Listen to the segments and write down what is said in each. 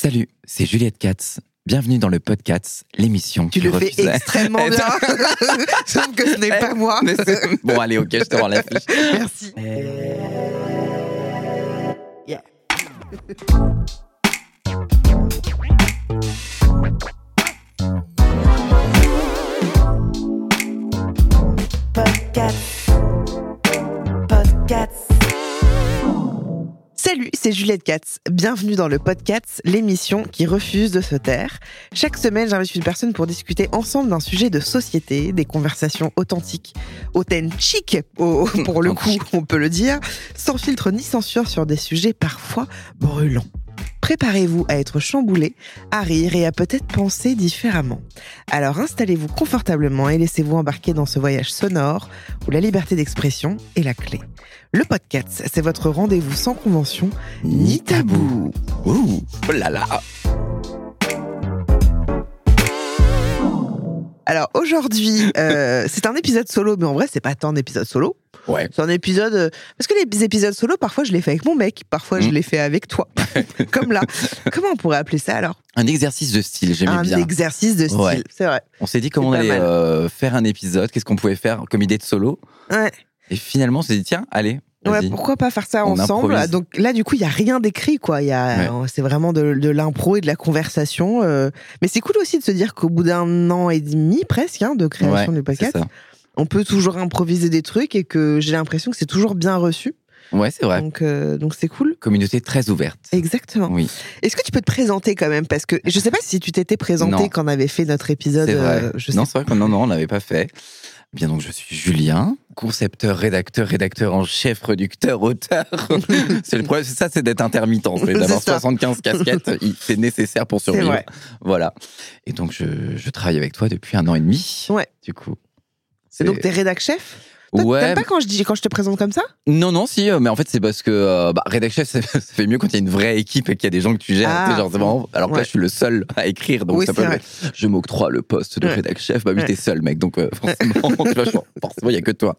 Salut, c'est Juliette Katz. Bienvenue dans le podcast, l'émission Tu qui le fais refuse- extrêmement bien. Sauf que ce n'est pas moi. Mais c'est- bon, allez, ok, je te rends l'affiche. Merci. Yeah. Podcast. Podcast. Salut, c'est Juliette Katz. Bienvenue dans le podcast, l'émission qui refuse de se taire. Chaque semaine, j'invite une personne pour discuter ensemble d'un sujet de société, des conversations authentiques, authentiques, au- pour le coup, on peut le dire, sans filtre ni censure sur des sujets parfois brûlants. Préparez-vous à être chamboulé, à rire et à peut-être penser différemment. Alors installez-vous confortablement et laissez-vous embarquer dans ce voyage sonore où la liberté d'expression est la clé. Le podcast, c'est votre rendez-vous sans convention ni tabou. Ouh, oh là là. Alors aujourd'hui, euh, c'est un épisode solo, mais en vrai, c'est pas tant d'épisodes solo. Ouais. C'est un épisode. euh, Parce que les épisodes solo, parfois, je les fais avec mon mec, parfois, je Mm. les fais avec toi. Comme là. Comment on pourrait appeler ça alors? Un exercice de style, j'aimais Un bien. exerce de style, Ouais. c'est vrai. On s'est dit comment on allait euh, faire un épisode, qu'est-ce qu'on pouvait faire comme idée de solo. Ouais. Et finalement, on s'est dit, tiens, allez, Ouais, pourquoi pas faire ça On ensemble improvise. Donc là, du coup, il y a rien d'écrit, quoi. Il y a, c'est vraiment de, de l'impro et de la conversation. euh. Mais c'est cool aussi de se dire qu'au bout d'un an et demi, presque, hein, de création Ouais, du podcast. On peut toujours improviser des trucs et que j'ai l'impression que c'est toujours bien reçu. Ouais, c'est vrai. Donc, euh, donc c'est cool. Communauté très ouverte. Exactement. Oui, Est-ce que tu peux te présenter quand même? Parce que je sais pas si tu t'étais présenté quand on avait fait notre épisode. c'est vrai. euh, je non, c'est vrai que non, non, on l'avait pas fait. Bien donc, je suis Julien, concepteur, rédacteur, rédacteur en chef, producteur, auteur. c'est le problème, c'est ça, c'est d'être intermittent, c'est d'avoir C'est ça. 75 casquettes, c'est nécessaire pour survivre. vrai. Voilà. Et donc, je, je travaille avec toi depuis un an et demi. Ouais. Du coup. Et donc t'es rédac chef ouais. T'aimes pas quand je dis quand je te présente comme ça Non, non, si, euh, mais en fait, c'est parce que euh, bah, rédac chef, ça, fait mieux quand il y a une vraie équipe et qu'il y a des gens que tu gères. Ah. genre, c'est vraiment- alors que là, Ouais. je suis le seul à écrire, donc Oui, ça c'est peut. vrai. Je m'octroie le poste de Ouais. rédac chef. Bah oui, t'es seul, mec, donc euh, forcément, forcément, il y a que toi.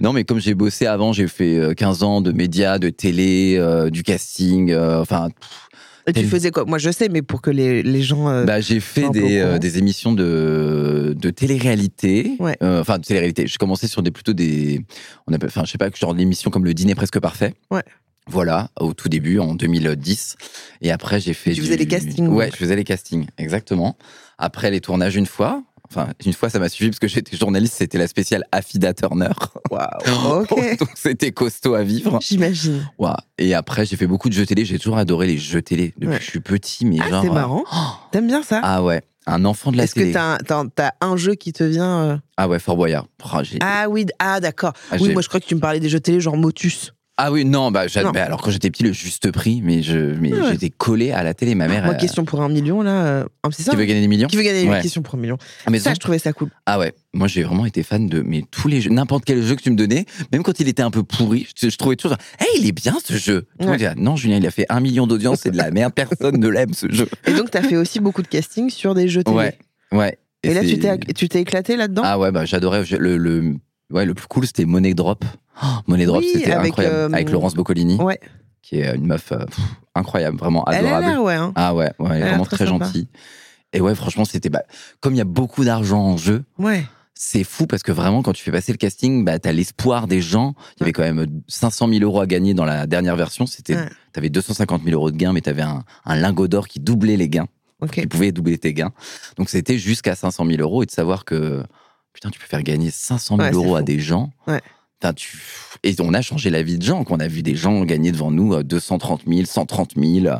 Non, mais comme j'ai bossé avant, j'ai fait euh, 15 ans de médias, de télé, euh, du casting, euh, enfin, tu Quel- faisais quoi? Moi je sais, mais pour que les, les gens. euh, bah, j'ai fait des, euh, des émissions de, de télé-réalité. Ouais. Euh, Enfin, de télé-réalité. Je commençais sur des plutôt des. On appelle, enfin, je sais pas, genre d'émissions comme Le Dîner Presque Parfait. Ouais. Voilà, au tout début, en 2010. Et après, j'ai fait. Tu du- faisais les castings, Ouais, donc. je faisais les castings, exactement. Après, les tournages une fois. Enfin, une fois, ça m'a suffi parce que j'étais journaliste, c'était la spéciale Affida Turner. Waouh. Donc, c'était costaud à vivre. J'imagine. Ouais. Et après, j'ai fait beaucoup de jeux télé. J'ai toujours adoré les jeux télé depuis Ouais. que je suis petit. Mais Ah, genre. c'est euh, marrant. T'aimes bien ça? Ah ouais, un enfant de la Est-ce que télé. t'as un- t'as un jeu qui te vient euh, Ah ouais, Fort Boyard. Oh, j'ai- Ah oui, ah d'accord. Ah, oui, moi je crois que tu me parlais des jeux télé genre Motus. Ah oui, non, bah, Non. bah, alors quand j'étais petit, le juste prix, mais je, mais ouais. j'étais collé à la télé. Ma mère, Moi, elle- question pour un million là. euh, ah, c'est ça qui veut gagner des millions Qui veut gagner une Ouais. question pour un million Ah, mais Ça, je trouvais ça cool. ah ouais, moi j'ai vraiment été fan de mais tous les jeux, n'importe quel jeu que tu me donnais, même quand il était un peu pourri, je, je trouvais toujours, genre, hey, il est bien ce jeu. Non, Julien, il a fait un million d'audience, c'est de la merde, personne ne l'aime ce jeu. Et donc, t'as fait aussi beaucoup de casting sur des jeux télé. Ouais, ouais. Et, là, tu t'es tu t'es éclaté là-dedans? Ah ouais, bah j'adorais le, le, ouais, le plus cool, c'était Money Drop. Oh, Money Drop, Oui, c'était avec, incroyable. euh, avec Laurence Boccolini, Ouais. qui est une meuf euh, pff, incroyable, vraiment Elle adorable. l'air, ouais. hein. Ah ouais, ouais, vraiment très très, sympa. gentil. Et ouais, franchement, c'était bah, comme il y a beaucoup d'argent en jeu, Ouais. c'est fou parce que vraiment, quand tu fais passer le casting, bah, t'as l'espoir des gens. Il y avait quand même 500 000 euros à gagner dans la dernière version. C'était, Ouais. t'avais 250 000 euros de gains, mais t'avais un, un lingot d'or qui doublait les gains, Ok. qui pouvait doubler tes gains. Donc c'était jusqu'à 500 000 euros et de savoir que putain, tu peux faire gagner 500 000 Ouais, euros à des gens. Ouais. Tu... Et on a changé la vie de gens. qu'on a vu des gens gagner devant nous euh, 230 000, 130 000.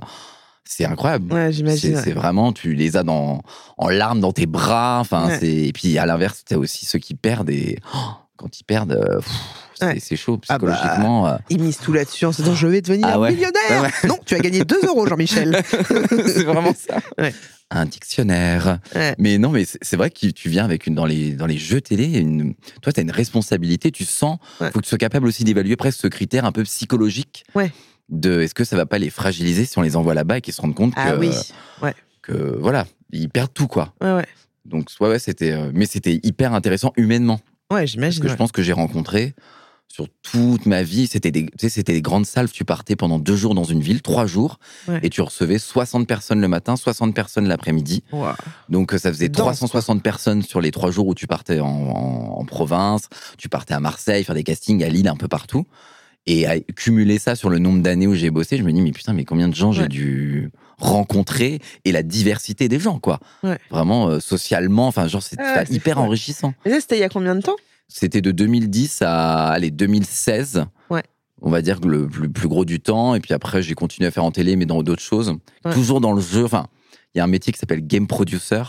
C'est incroyable. Ouais, C'est j'imagine. ouais. c'est vraiment, tu les as dans, en larmes dans tes bras. Enfin, Ouais. c'est et puis à l'inverse, tu as aussi ceux qui perdent et oh, quand ils perdent, euh, c'est Ouais. chaud Ah bah, psychologiquement. euh. Ils misent tout là-dessus en se disant je vais devenir Ah ouais. millionnaire. Ouais, Non, tu as gagné 2 euros, Jean-Michel. c'est vraiment ça. Un dictionnaire. Mais non, mais c'est vrai que tu viens avec une dans les dans les jeux télé, une, toi tu as une responsabilité, tu sens, faut que tu sois capable aussi d'évaluer presque ce critère un peu psychologique. Ouais. De est-ce que ça va pas les fragiliser si on les envoie là-bas et qu'ils se rendent compte Ah que, oui. que voilà, ils perdent tout quoi. Donc ouais, ouais c'était euh, mais c'était hyper intéressant humainement Ouais, parce que ouais. je pense que j'ai rencontré sur toute ma vie, c'était des, tu sais, c'était des grandes salles. Tu partais pendant deux jours dans une ville, trois jours, Ouais. et tu recevais 60 personnes le matin, 60 personnes l'après-midi. Donc euh, ça faisait dense, 360 personnes sur les trois jours où tu partais en, en- en province, tu partais à Marseille, faire des castings à Lille, un peu partout. Et à cumuler ça sur le nombre d'années où j'ai bossé, je me dis, mais putain, mais combien de gens j'ai dû rencontrer et la diversité des gens, quoi. Ouais. Vraiment, euh, socialement, enfin, genre, c'est Ah, c'était hyper fou, enrichissant. Et ça, c'était il y a combien de temps? C'était de 2010 à allez, 2016. Ouais. On va dire que le plus, plus gros du temps. Et puis après, j'ai continué à faire en télé, mais dans d'autres choses. Ouais. Toujours dans le jeu. Enfin, il y a un métier qui s'appelle game producer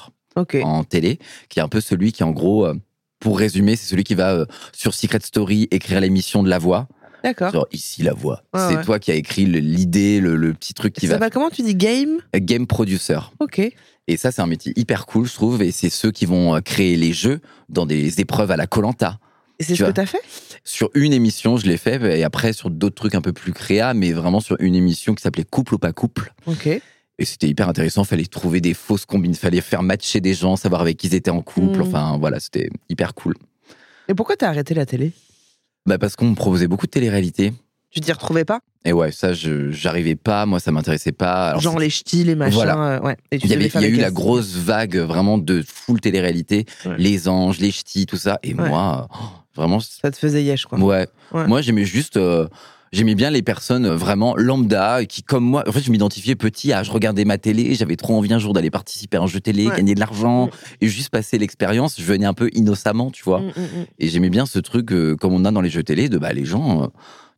en télé, qui est un peu celui qui, en gros, euh, pour résumer, c'est celui qui va euh, sur Secret Story écrire l'émission de la voix. D'accord. Genre, ici, la voix. C'est ouais. toi qui as écrit l'idée, le, le petit truc qui Ça va. comment tu dis game? Euh, Game producer. Ok. Et ça, c'est un métier hyper cool, je trouve. Et c'est ceux qui vont euh, créer les jeux dans des épreuves à la Colanta. Et c'est ce que vois. t'as fait? Sur une émission, je l'ai fait, et après sur d'autres trucs un peu plus créa, mais vraiment sur une émission qui s'appelait Couple ou pas couple. Ok. Et c'était hyper intéressant, fallait trouver des fausses combines, fallait faire matcher des gens, savoir avec qui ils étaient en couple, Mm. enfin voilà, c'était hyper cool. Et pourquoi t'as arrêté la télé? Bah parce qu'on me proposait beaucoup de télé-réalité. Tu t'y retrouvais pas? Et ouais, ça, je j'arrivais pas, moi ça m'intéressait pas. Alors, Genre les ch'tis, les machins. Voilà. euh, ouais. Et tu il y, avait, devais faire il y a eu la grosse vague vraiment de full télé-réalité, Ouais. les anges, les ch'tis, tout ça. Et Ouais. moi, oh, vraiment, Ça te faisait yesh, quoi. Ouais. Ouais. Moi, j'aimais juste. euh, J'aimais bien les personnes euh, vraiment lambda qui, comme moi, en fait, je m'identifiais petit à je regardais ma télé, j'avais trop envie un jour d'aller participer à un jeu télé, Ouais. gagner de l'argent Mm. et juste passer l'expérience. Je venais un peu innocemment, tu vois. Mm, mm. Et j'aimais bien ce truc, euh, comme on a dans les jeux télé, de bah, les gens, euh,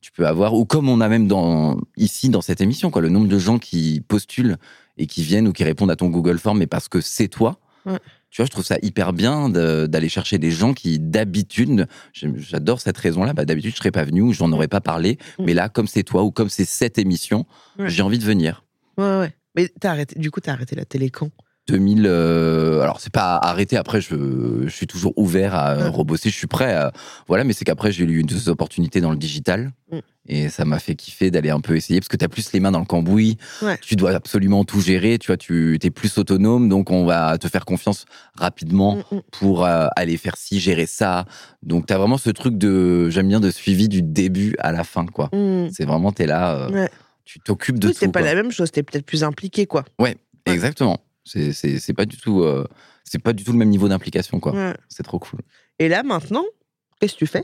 tu peux avoir, ou comme on a même dans, ici dans cette émission, quoi, le nombre de gens qui postulent et qui viennent ou qui répondent à ton Google Form, mais parce que c'est toi. Tu vois, je trouve ça hyper bien de- d'aller chercher des gens qui, d'habitude, j'adore cette raison-là, bah, d'habitude, je serais pas venu ou j'en aurais pas parlé, Mm. mais là, comme c'est toi ou comme c'est cette émission, Ouais. j'ai envie de venir. Ouais, ouais. Mais arrêté. Du coup, t'as arrêté la télé quand? 2000. euh, alors, c'est pas arrêté. Après, je, je suis toujours ouvert à Ouais. rebosser. Je suis prêt. À, voilà, mais c'est qu'après, j'ai eu une des opportunités dans le digital. Mm. Et ça m'a fait kiffer d'aller un peu essayer parce que tu as plus les mains dans le cambouis. Ouais. Tu dois absolument tout gérer. Tu vois, tu es plus autonome. Donc, on va te faire confiance rapidement Mm, mm. pour euh, aller faire ci, gérer ça. Donc, tu as vraiment ce truc de, j'aime bien, de suivi du début à la fin, quoi. C'est vraiment, tu es là, euh, Ouais. tu t'occupes de tout. c'est pas quoi. la même chose. T'es peut-être plus impliqué, quoi. Exactement. C'est c'est- c'est pas du tout. euh, c'est pas du tout le même niveau d'implication, quoi. Ouais. C'est trop cool. Et là, maintenant, qu'est-ce que tu fais?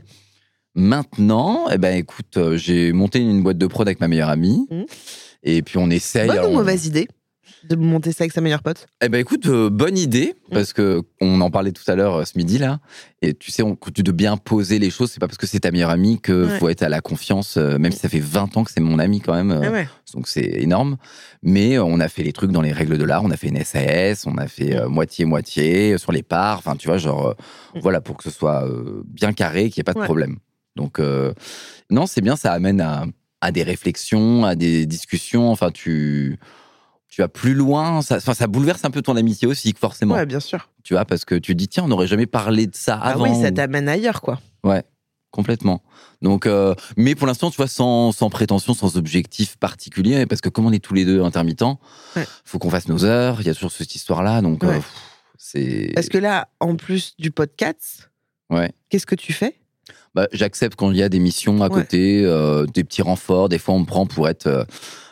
Maintenant, eh ben, écoute, euh, j'ai monté une boîte de prod avec ma meilleure amie. Mhm. Et puis on essaye. Bonne alors, ou on- mauvaise idée? De monter ça avec sa meilleure pote? Eh ben écoute, euh, bonne idée, Mm. parce que on en parlait tout à l'heure euh, ce midi là. Et tu sais, on, de bien poser les choses, c'est pas parce que c'est ta meilleure amie que Ouais. faut être à la confiance, euh, même si ça fait 20 ans que c'est mon amie quand même. euh, Ah ouais. Donc c'est énorme. Mais euh, on a fait les trucs dans les règles de l'art. On a fait une SAS, on a fait euh, moitié-moitié euh, sur les parts. Enfin, tu vois, genre, euh, Mm. voilà, pour que ce soit euh, bien carré, qu'il n'y ait pas de Ouais. problème. Donc, euh, non, c'est bien, ça amène à, à des réflexions, à des discussions. Enfin, tu, tu vas plus loin. Ça, ça bouleverse un peu ton amitié aussi, forcément. Ouais, bien sûr. Tu vois, parce que tu dis, tiens, on n'aurait jamais parlé de ça Ah avant. oui, ça t'amène ailleurs, quoi. Complètement. Donc, euh, mais pour l'instant, tu vois, sans, sans prétention, sans objectif particulier, parce que comme on est tous les deux intermittents, Ouais. faut qu'on fasse nos heures. Il y a toujours cette histoire-là, donc euh, Ouais. c'est. Parce que là, en plus du podcast, Ouais. qu'est-ce que tu fais? Bah, J'accepte quand il y a des missions à Ouais. côté, euh, des petits renforts. Des fois, on me prend pour être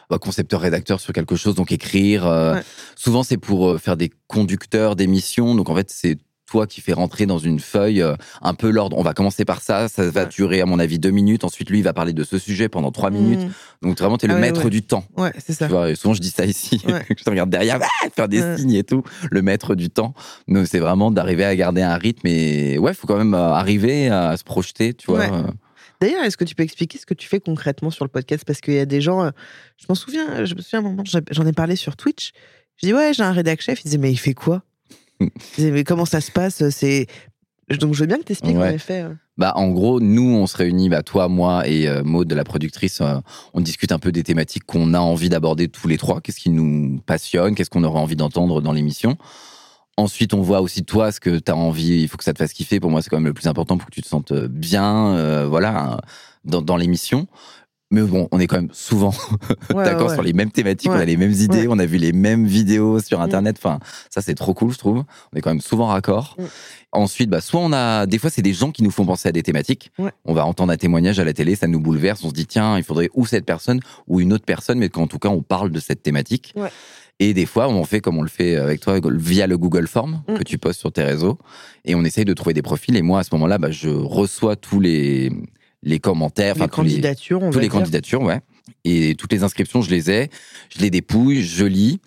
bah, concepteur-rédacteur sur quelque chose, donc écrire. euh, Ouais. Souvent, c'est pour euh, faire des conducteurs d'émissions. Donc, en fait, c'est toi qui fais rentrer dans une feuille euh, un peu l'ordre. On va commencer par ça. Ça va Ouais. durer, à mon avis, deux minutes. Ensuite, lui, il va parler de ce sujet pendant trois minutes. Mm. Donc, vraiment, tu es Ah le ouais, maître ouais. du temps. Ouais, c'est ça. Tu vois, souvent je dis ça ici, je te regarde derrière, ah, faire des signes et tout, le maître du temps. Donc c'est vraiment d'arriver à garder un rythme et ouais, faut quand même euh, arriver à se projeter, tu vois. D'ailleurs, est-ce que tu peux expliquer ce que tu fais concrètement sur le podcast? Parce qu'il y a des gens, euh, je m'en souviens, je me souviens un moment, j'en ai parlé sur Twitch. Je dis, ouais, j'ai un rédac chef. Il disait, mais il fait quoi? Il disait, mais comment ça se passe? C'est Donc je veux bien que t'expliques Ouais. en effet. euh. Bah, en gros, nous, on se réunit, bah, toi, moi et euh, Maud, la productrice, euh, on discute un peu des thématiques qu'on a envie d'aborder tous les trois. Qu'est-ce qui nous passionne? Qu'est-ce qu'on aurait envie d'entendre dans l'émission? Ensuite, on voit aussi toi ce que tu as envie, il faut que ça te fasse kiffer. Pour moi, c'est quand même le plus important pour que tu te sentes bien, euh, voilà, dans, dans l'émission. Mais bon, on est quand même souvent Ouais, d'accord ouais. sur les mêmes thématiques, on a les mêmes idées, on a vu les mêmes vidéos sur Mm. Internet. Enfin, ça, c'est trop cool, je trouve. On est quand même souvent raccord. Mm. Ensuite, bah, soit on a, des fois, c'est des gens qui nous font penser à des thématiques. On va entendre un témoignage à la télé, ça nous bouleverse. On se dit, tiens, il faudrait ou cette personne ou une autre personne, mais qu'en tout cas, on parle de cette thématique. Et des fois, on fait comme on le fait avec toi via le Google Form Mm. que tu postes sur tes réseaux. Et on essaye de trouver des profils. Et moi, à ce moment-là, bah, je reçois tous les, les commentaires, Les enfin, tous les, candidatures, on toutes va les dire. candidatures, ouais. Et toutes les inscriptions, je les ai, je les dépouille, je lis.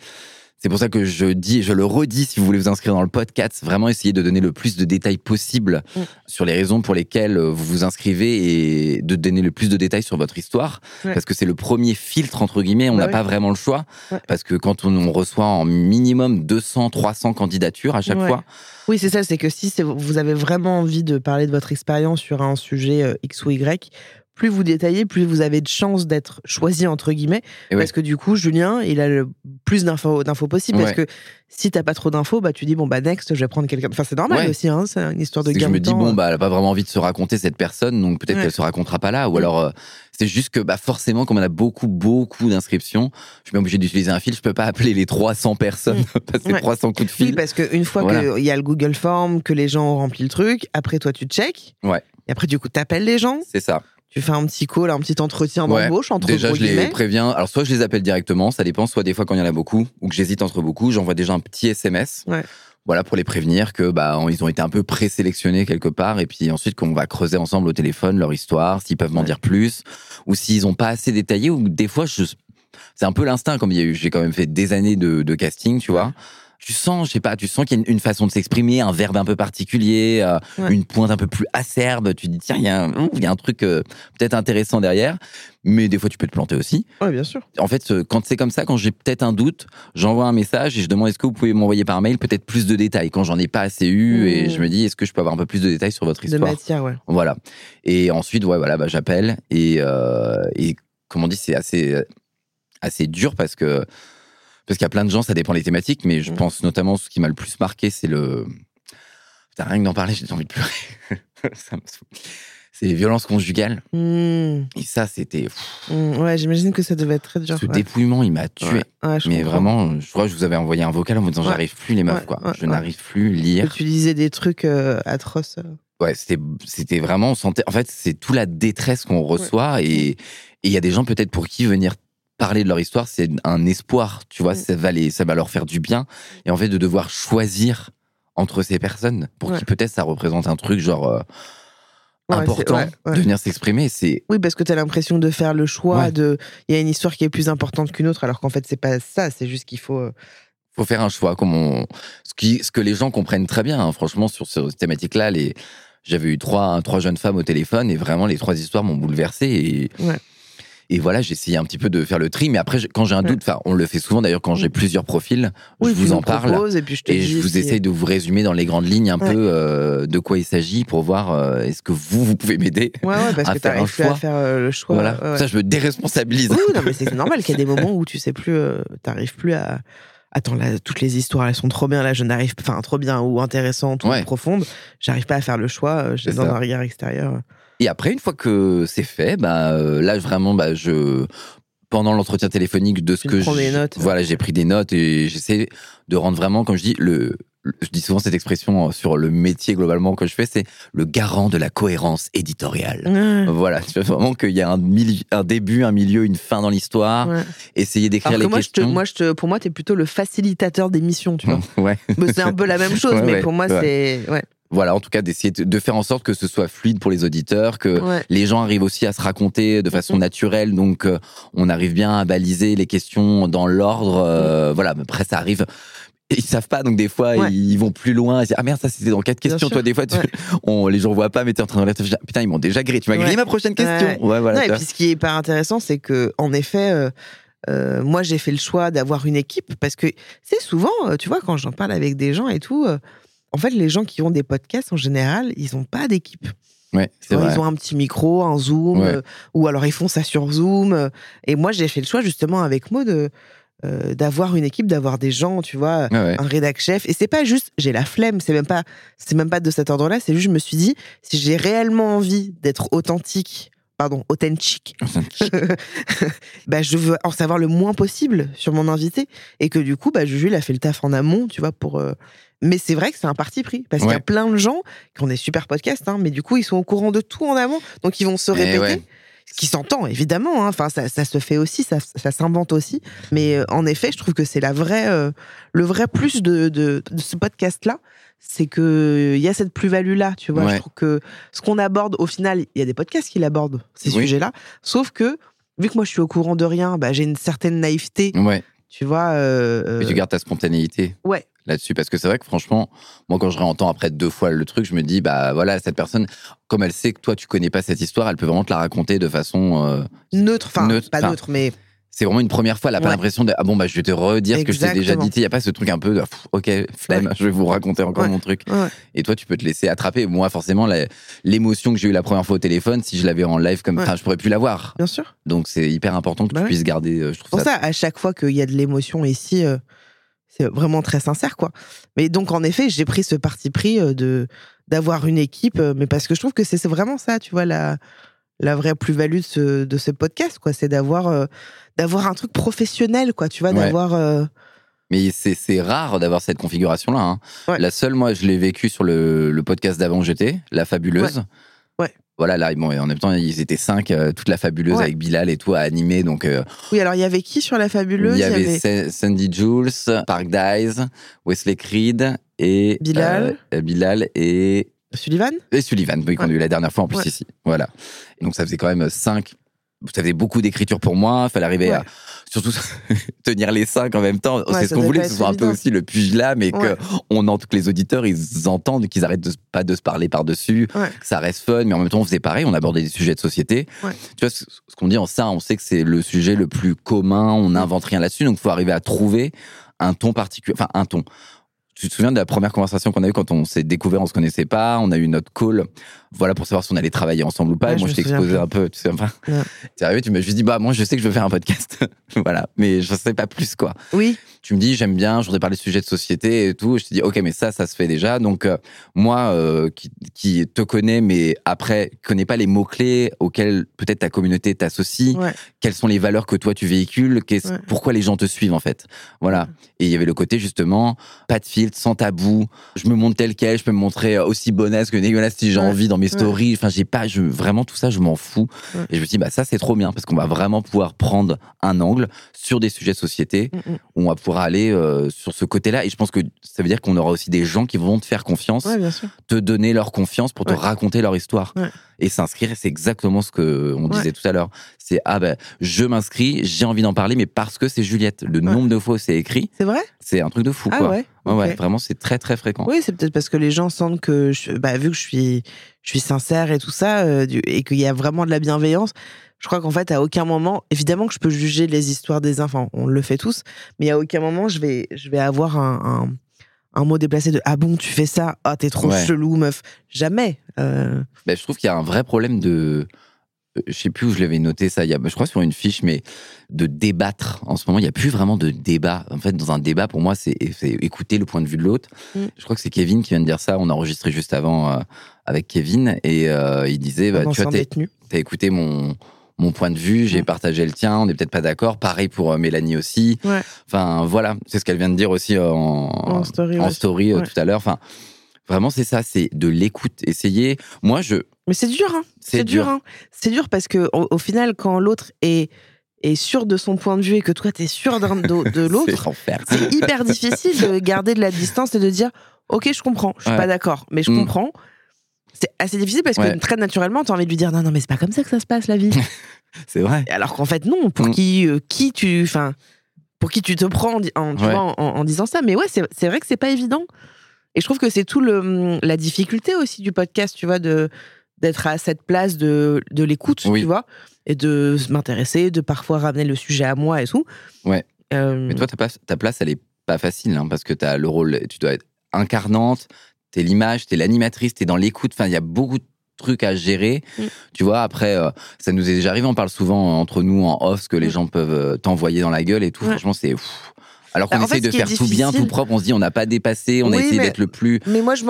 C'est pour ça que je dis, je le redis, si vous voulez vous inscrire dans le podcast, vraiment essayer de donner le plus de détails possible Mm. sur les raisons pour lesquelles vous vous inscrivez et de donner le plus de détails sur votre histoire. Ouais. Parce que c'est le premier filtre, entre guillemets, on Bah n'a oui. pas vraiment le choix. Ouais. Parce que quand on, on reçoit en minimum 200, 300 candidatures à chaque Ouais. fois, Oui, c'est ça, c'est que si vous avez vraiment envie de parler de votre expérience sur un sujet euh, X ou Y, plus vous détaillez, plus vous avez de chances d'être choisi, entre guillemets. Et ouais. Parce que du coup, Julien, il a le plus d'infos d'infos possible. Parce que si t'as pas trop d'infos, bah, tu dis, bon, bah, next, je vais prendre quelqu'un. Enfin, c'est normal Ouais. aussi, hein, c'est une histoire de gain je me dis, temps. bon, bah, elle a pas vraiment envie de se raconter cette personne, donc peut-être qu'elle se racontera pas là. Ou Mm. alors, euh, c'est juste que, bah, forcément, comme on a beaucoup, beaucoup d'inscriptions, je suis bien obligé d'utiliser un fil. Je peux pas appeler les 300 personnes, passer Mm. Ouais. 300 coups de Oui, fil. parce qu'une fois Voilà. qu'il y a le Google Form, que les gens ont rempli le truc, après, toi, tu check. Ouais. Et après, du coup, t'appelles les gens, C'est ça. Tu fais un petit call, un petit entretien Ouais. d'embauche entre Déjà, je les préviens. Alors, soit je les appelle directement, ça dépend. Soit des fois, quand il y en a beaucoup, ou que j'hésite entre beaucoup, j'envoie déjà un petit SMS. Ouais. Voilà, pour les prévenir que, bah, ils ont été un peu présélectionnés quelque part. Et puis ensuite, qu'on va creuser ensemble au téléphone leur histoire, s'ils peuvent m'en Ouais. dire plus, ou s'ils ont pas assez détaillé, ou des fois, je, c'est un peu l'instinct, comme il y a eu, j'ai quand même fait des années de, de casting, tu vois. Tu sens, je sais pas, tu sens qu'il y a une, une façon de s'exprimer, un verbe un peu particulier, euh, Ouais. une pointe un peu plus acerbe. Tu te dis, tiens, il y y a un truc euh, peut-être intéressant derrière. Mais des fois, tu peux te planter aussi. Ouais, bien sûr. En fait, quand c'est comme ça, quand j'ai peut-être un doute, j'envoie un message et je demande est-ce que vous pouvez m'envoyer par mail peut-être plus de détails? Quand j'en ai pas assez eu Mmh. et je me dis est-ce que je peux avoir un peu plus de détails sur votre De histoire? matière, ouais. Voilà. Et ensuite, ouais, voilà, bah, j'appelle et, euh, et comme on dit, c'est assez, assez dur parce que parce qu'il y a plein de gens, ça dépend des thématiques, mais je Mm. pense notamment ce qui m'a le plus marqué, c'est le. Putain, rien que d'en parler, j'ai envie de pleurer. Ça me. C'est les violences conjugales. Mmh. Et ça, c'était. Mmh, Ouais, j'imagine que ça devait être très dur. Ce ouais. dépouillement, il m'a tué. Ouais. Ouais, je Mais comprends. vraiment, je crois que je vous avais envoyé un vocal en me disant j'arrive plus les meufs quoi. je n'arrive plus lire. tu disais des trucs euh, atroces. euh. Ouais, c'était c'était vraiment on sentait en fait c'est tout la détresse qu'on reçoit et il y a des gens peut-être pour qui venir parler de leur histoire c'est un espoir, tu vois, Mm. ça va les ça va leur faire du bien et en fait de devoir choisir entre ces personnes pour Ouais. qui peut-être ça représente un truc genre euh, Ouais, important ouais, de venir s'exprimer, c'est Oui, parce que tu as l'impression de faire le choix de. Il y a une histoire qui est plus importante qu'une autre, alors qu'en fait, c'est pas ça. C'est juste qu'il faut. euh, faut faire un choix comme on ce qui ce que les gens comprennent très bien hein. franchement sur cette thématique là les j'avais eu trois trois jeunes femmes au téléphone et vraiment les trois histoires m'ont bouleversé et. Et voilà j'ai essayé un petit peu de faire le tri mais après quand j'ai un doute enfin on le fait souvent d'ailleurs quand j'ai Mm. plusieurs profils Oui, je vous en parle et puis je te et dis je vous si- essaye de vous résumer dans les grandes lignes un Ouais. peu euh, de quoi il s'agit pour voir euh, est-ce que vous vous pouvez m'aider Ouais, ouais, parce à que faire un t'arrives plus à choix. faire euh, le choix. voilà ouais, ça je me déresponsabilise Oui, non, mais c'est normal qu'il y a des moments où tu sais plus, t'arrives plus à. Attends, là, toutes les histoires, elles sont trop bien, là, je n'arrive Enfin, trop bien, ou intéressantes, ou Ouais. profondes. J'arrive pas à faire le choix, j'ai besoin d'un regard extérieur. Et après, une fois que c'est fait, bah, euh, là, vraiment, bah, je, pendant l'entretien téléphonique de ce Tu que prends des je- notes. voilà, j'ai pris des notes et j'essaie de rendre vraiment, comme je dis, le, le- je dis souvent cette expression sur le métier globalement que je fais, c'est le garant de la cohérence éditoriale. Ouais, Voilà, tu veux vraiment qu'il y a un, un début, un milieu, une fin dans l'histoire. ouais. Essayer d'écrire les moi, je te, questions. moi je te, pour moi, t'es plutôt le facilitateur d'émission, tu vois. ouais. Mais c'est un peu la même chose, Ouais, mais pour moi, c'est. Ouais, Voilà, en tout cas, d'essayer de- faire en sorte que ce soit fluide pour les auditeurs, que ouais. les gens arrivent aussi à se raconter de façon naturelle, donc euh, on arrive bien à baliser les questions dans l'ordre. euh, Voilà, mais après ça arrive. Ils savent pas, donc des fois Ouais. ils vont plus loin. Ils disent, ah merde, ça c'était dans quatre Bien questions. sûr. Toi, des fois, tu- Ouais. on, les gens voient pas, mais t'es en train de réfléchir. Putain, ils m'ont déjà grillé. Tu m'as grillé ma prochaine question. Voilà. Non, et puis ce qui est hyper intéressant, c'est que en effet, euh, euh, moi j'ai fait le choix d'avoir une équipe parce que c'est souvent, tu vois, quand j'en parle avec des gens et tout, euh, en fait, les gens qui ont des podcasts, en général, ils n'ont pas d'équipe. Ouais, c'est Ouais, vrai. Ils ont un petit micro, un Zoom, Ouais. euh, ou alors ils font ça sur Zoom. euh, Et moi, j'ai fait le choix justement avec Maud de, euh, d'avoir une équipe, d'avoir des gens, tu vois, ouais. un rédac chef. Et c'est pas juste j'ai la flemme, c'est même pas, c'est même pas de cet ordre-là. C'est juste je me suis dit si j'ai réellement envie d'être authentique, pardon, authentique, bah je veux en savoir le moins possible sur mon invité et que du coup, bah Juju il a fait le taf en amont, tu vois, pour. Mais c'est vrai que c'est un parti pris parce qu'il y a plein de gens qui ont des super podcasts, hein, mais du coup ils sont au courant de tout en amont, donc ils vont se Eh répéter. ouais. Ce qui s'entend, évidemment. hein. Enfin, ça, ça se fait aussi, ça, ça s'invente aussi. Mais euh, en effet, je trouve que c'est la vraie, euh, le vrai plus de, de, de ce podcast-là, c'est que il y a cette plus-value-là, tu vois. Ouais. Je trouve que ce qu'on aborde, au final, il y a des podcasts qui l'abordent, ces Oui. sujets-là. Sauf que, vu que moi, je suis au courant de rien, bah, j'ai une certaine naïveté, Ouais. Tu vois. euh, Et tu euh, gardes ta spontanéité. Ouais. Là-dessus, parce que c'est vrai que franchement, moi, quand je réentends après deux fois le truc, je me dis, bah voilà, cette personne, comme elle sait que toi, tu connais pas cette histoire, elle peut vraiment te la raconter de façon. euh, neutre, enfin, Neutre, pas neutre, mais c'est vraiment une première fois, elle a pas Ouais. l'impression de, ah bon, bah je vais te redire ce que je t'ai déjà dit. Il y a pas ce truc un peu de, pff, ok, flemme, je vais vous raconter encore Ouais. mon truc. Et toi, tu peux te laisser attraper. Moi, forcément, l'émotion que j'ai eue la première fois au téléphone, si je l'avais en live comme, enfin, je pourrais plus l'avoir. bien sûr. Donc, c'est hyper important que Bah tu ouais. puisses garder, euh, je trouve pour ça. ça, à chaque fois qu'il y a de l'émotion ici, euh, c'est vraiment très sincère, quoi. Mais donc, en effet, j'ai pris ce parti pris euh, de d'avoir une équipe, mais parce que je trouve que c'est c'est vraiment ça, tu vois, la, la vraie plus-value de ce, de ce podcast, quoi. C'est d'avoir euh, d'avoir un truc professionnel, quoi, tu vois, Ouais. d'avoir... euh, Mais c'est rare d'avoir cette configuration-là. hein. Ouais. La seule, moi, je l'ai vécu sur le, le podcast d'avant j'étais, La Fabuleuse. Ouais. Voilà, là, bon, en même temps, ils étaient cinq, euh, toute la Fabuleuse avec Bilal et tout à animer. Donc, Oui, alors, il y avait qui sur La Fabuleuse? il y avait Sa- Sandy Jules, Park Dice, Wesley Creed et. Bilal. Bilal et. Sullivan? Et Sullivan, oui, qu'on a eu la dernière fois en plus Ouais. ici. Voilà. Et donc ça faisait quand même cinq. Ça faisait beaucoup d'écriture pour moi. Il fallait arriver à surtout tenir les cinq en même temps. C'est ce qu'on voulait, que ce soit un peu aussi le pugilat, mais que on entend que les auditeurs ils entendent qu'ils arrêtent de, pas de se parler par dessus, que ça reste fun, mais en même temps on faisait pareil. On abordait des sujets de société. Tu vois ce, ce qu'on dit en ça, on sait que c'est le sujet le plus commun. On n'invente rien là-dessus, donc il faut arriver à trouver un ton particulier, enfin un ton. Tu te souviens de la première conversation qu'on a eue quand on s'est découvert, on se connaissait pas, on a eu notre call, voilà pour savoir si on allait travailler ensemble ou pas. Ouais, moi, je je plus. un peu, tu sais, enfin, Ouais. t'es arrivé, tu m'as juste dit, bah moi, je sais que je veux faire un podcast, voilà, mais je sais pas plus quoi. Oui, Tu me dis, j'aime bien, je voudrais parler de sujets de société et tout. Je te dis, ok, mais ça, ça se fait déjà. Donc euh, moi, euh, qui, qui te connais, mais après connais pas les mots clés auxquels peut-être ta communauté t'associe ouais. quelles sont les valeurs que toi tu véhicules, pourquoi les gens te suivent en fait. Voilà. Et il y avait le côté justement, pas de filtre, sans tabou. Je me montre tel quel, je peux me montrer aussi bonasse que dégueulasse si j'ai envie dans mes stories. Enfin, j'ai pas, je, vraiment tout ça, je m'en fous. Et je me dis, bah ça c'est trop bien parce qu'on va vraiment pouvoir prendre un angle sur des sujets de société Mm, mm. où on va pouvoir aller euh, sur ce côté-là. Et je pense que ça veut dire qu'on aura aussi des gens qui vont te faire confiance Ouais, te donner leur confiance pour te raconter leur histoire. Et s'inscrire, c'est exactement ce que on disait tout à l'heure. C'est ah ben je m'inscris, j'ai envie d'en parler, mais parce que c'est Juliette. Le nombre de fois où c'est écrit, C'est vrai? c'est un truc de fou Ah quoi. ouais Ouais, vraiment c'est très très fréquent. Oui, c'est peut-être parce que les gens sentent que, je, bah, vu que je suis, je suis sincère et tout ça, euh, et qu'il y a vraiment de la bienveillance, je crois qu'en fait, à aucun moment, évidemment que je peux juger les histoires des enfants, on le fait tous, mais à aucun moment, je vais, je vais avoir un, un, un mot déplacé de Ah bon, tu fais ça? Ah, t'es trop Ouais. chelou, meuf. Jamais. Euh, Ben, je trouve qu'il y a un vrai problème de euh, je sais plus où je l'avais noté ça, il y a, je crois sur une fiche, mais de débattre. En ce moment, il n'y a plus vraiment de débat. En fait, dans un débat, pour moi, c'est écouter le point de vue de l'autre. Mm. Je crois que c'est Kevin qui vient de dire ça. On a enregistré juste avant euh, avec Kevin et euh, il disait, bah, tu t'as écouté mon mon point de vue, j'ai partagé le tien, on n'est peut-être pas d'accord. Pareil pour euh, Mélanie aussi. Ouais. Enfin, voilà, c'est ce qu'elle vient de dire aussi euh, en, En story, en ouais. story, euh, Ouais. tout à l'heure. Enfin, vraiment, c'est ça, c'est de l'écoute. Essayer. Moi, je. Mais c'est dur, hein. C'est dur, dur. hein. C'est dur parce que au, au final, quand l'autre est, est sûr de son point de vue et que toi, t'es sûr d'un- de, de l'autre, C'est hyper difficile de garder de la distance et de dire ok je comprends je suis Ouais. pas d'accord mais je Mm. comprends c'est assez difficile parce que Ouais. très naturellement tu as envie de lui dire non non mais c'est pas comme ça que ça se passe la vie C'est vrai. alors qu'en fait non pour Mm. qui euh, qui tu enfin pour qui tu te prends en, di- en- tu Ouais. vois, en, en disant ça mais ouais c'est c'est vrai que c'est pas évident et je trouve que c'est tout le la difficulté aussi du podcast tu vois de d'être à cette place de, de l'écoute Oui. tu vois et de m'intéresser de parfois ramener le sujet à moi et tout Ouais. Euh, Mais toi, ta place, ta place, elle est pas facile, hein, parce que tu as le rôle, tu dois être incarnante, t'es l'image, t'es l'animatrice, t'es dans l'écoute. Enfin, il y a beaucoup de trucs à gérer. Mm. Tu vois, après, euh, ça nous est déjà arrivé, on parle souvent euh, entre nous en off, ce que les Mm. gens peuvent euh, t'envoyer dans la gueule et tout. Ouais. Franchement, c'est. Alors qu'on Bah, fait, essaye de faire tout bien, tout propre, on se dit on n'a pas dépassé, on a essayé d'être le plus. Mais moi, je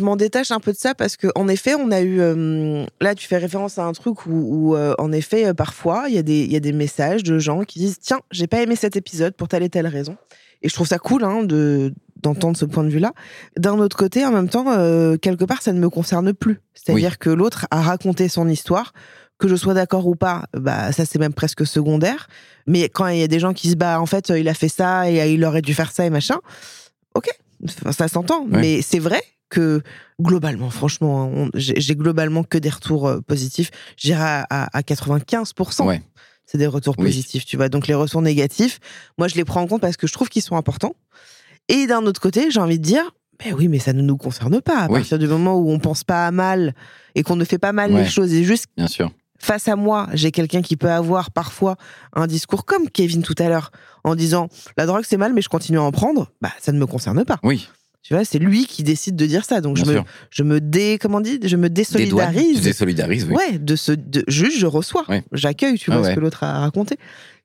m'en- détache un peu de ça parce que, en effet, on a eu. euh, là, tu fais référence à un truc où, où, euh, en effet, euh, parfois, il y, a des- il y a des messages de gens qui disent Tiens, j'ai pas aimé cet épisode pour telle et telle raison. Et je trouve ça cool hein, de d'entendre ce point de vue-là. D'un autre côté, en même temps, euh, quelque part, ça ne me concerne plus. C'est-à-dire que l'autre a raconté son histoire. Que je sois d'accord ou pas, bah ça c'est même presque secondaire. Mais quand il y a des gens qui se battent, en fait, il a fait ça et euh, il aurait dû faire ça et machin. Ok, Enfin, ça s'entend. Ouais. Mais c'est vrai que globalement, franchement, on- j'ai globalement que des retours euh, positifs. J'irai à, à- à 95%. Ouais. C'est des retours Oui. positifs, tu vois. Donc les retours négatifs, moi je les prends en compte parce que je trouve qu'ils sont importants. Et d'un autre côté, j'ai envie de dire, ben oui, mais ça ne nous concerne pas. À Oui. partir du moment où on pense pas à mal et qu'on ne fait pas mal Ouais. les choses et juste Bien sûr. face à moi, j'ai quelqu'un qui peut avoir parfois un discours comme Kevin tout à l'heure, en disant la drogue c'est mal, mais je continue à en prendre, bah ça ne me concerne pas. Oui, Tu vois, c'est lui qui décide de dire ça. Donc bien je me, je me dé, comment on dit, je me doigts, tu désolidarise. désolidarises, oui. Ouais, de ce, de, juste je reçois, Ouais. j'accueille, tu Ah vois ce que l'autre a raconté.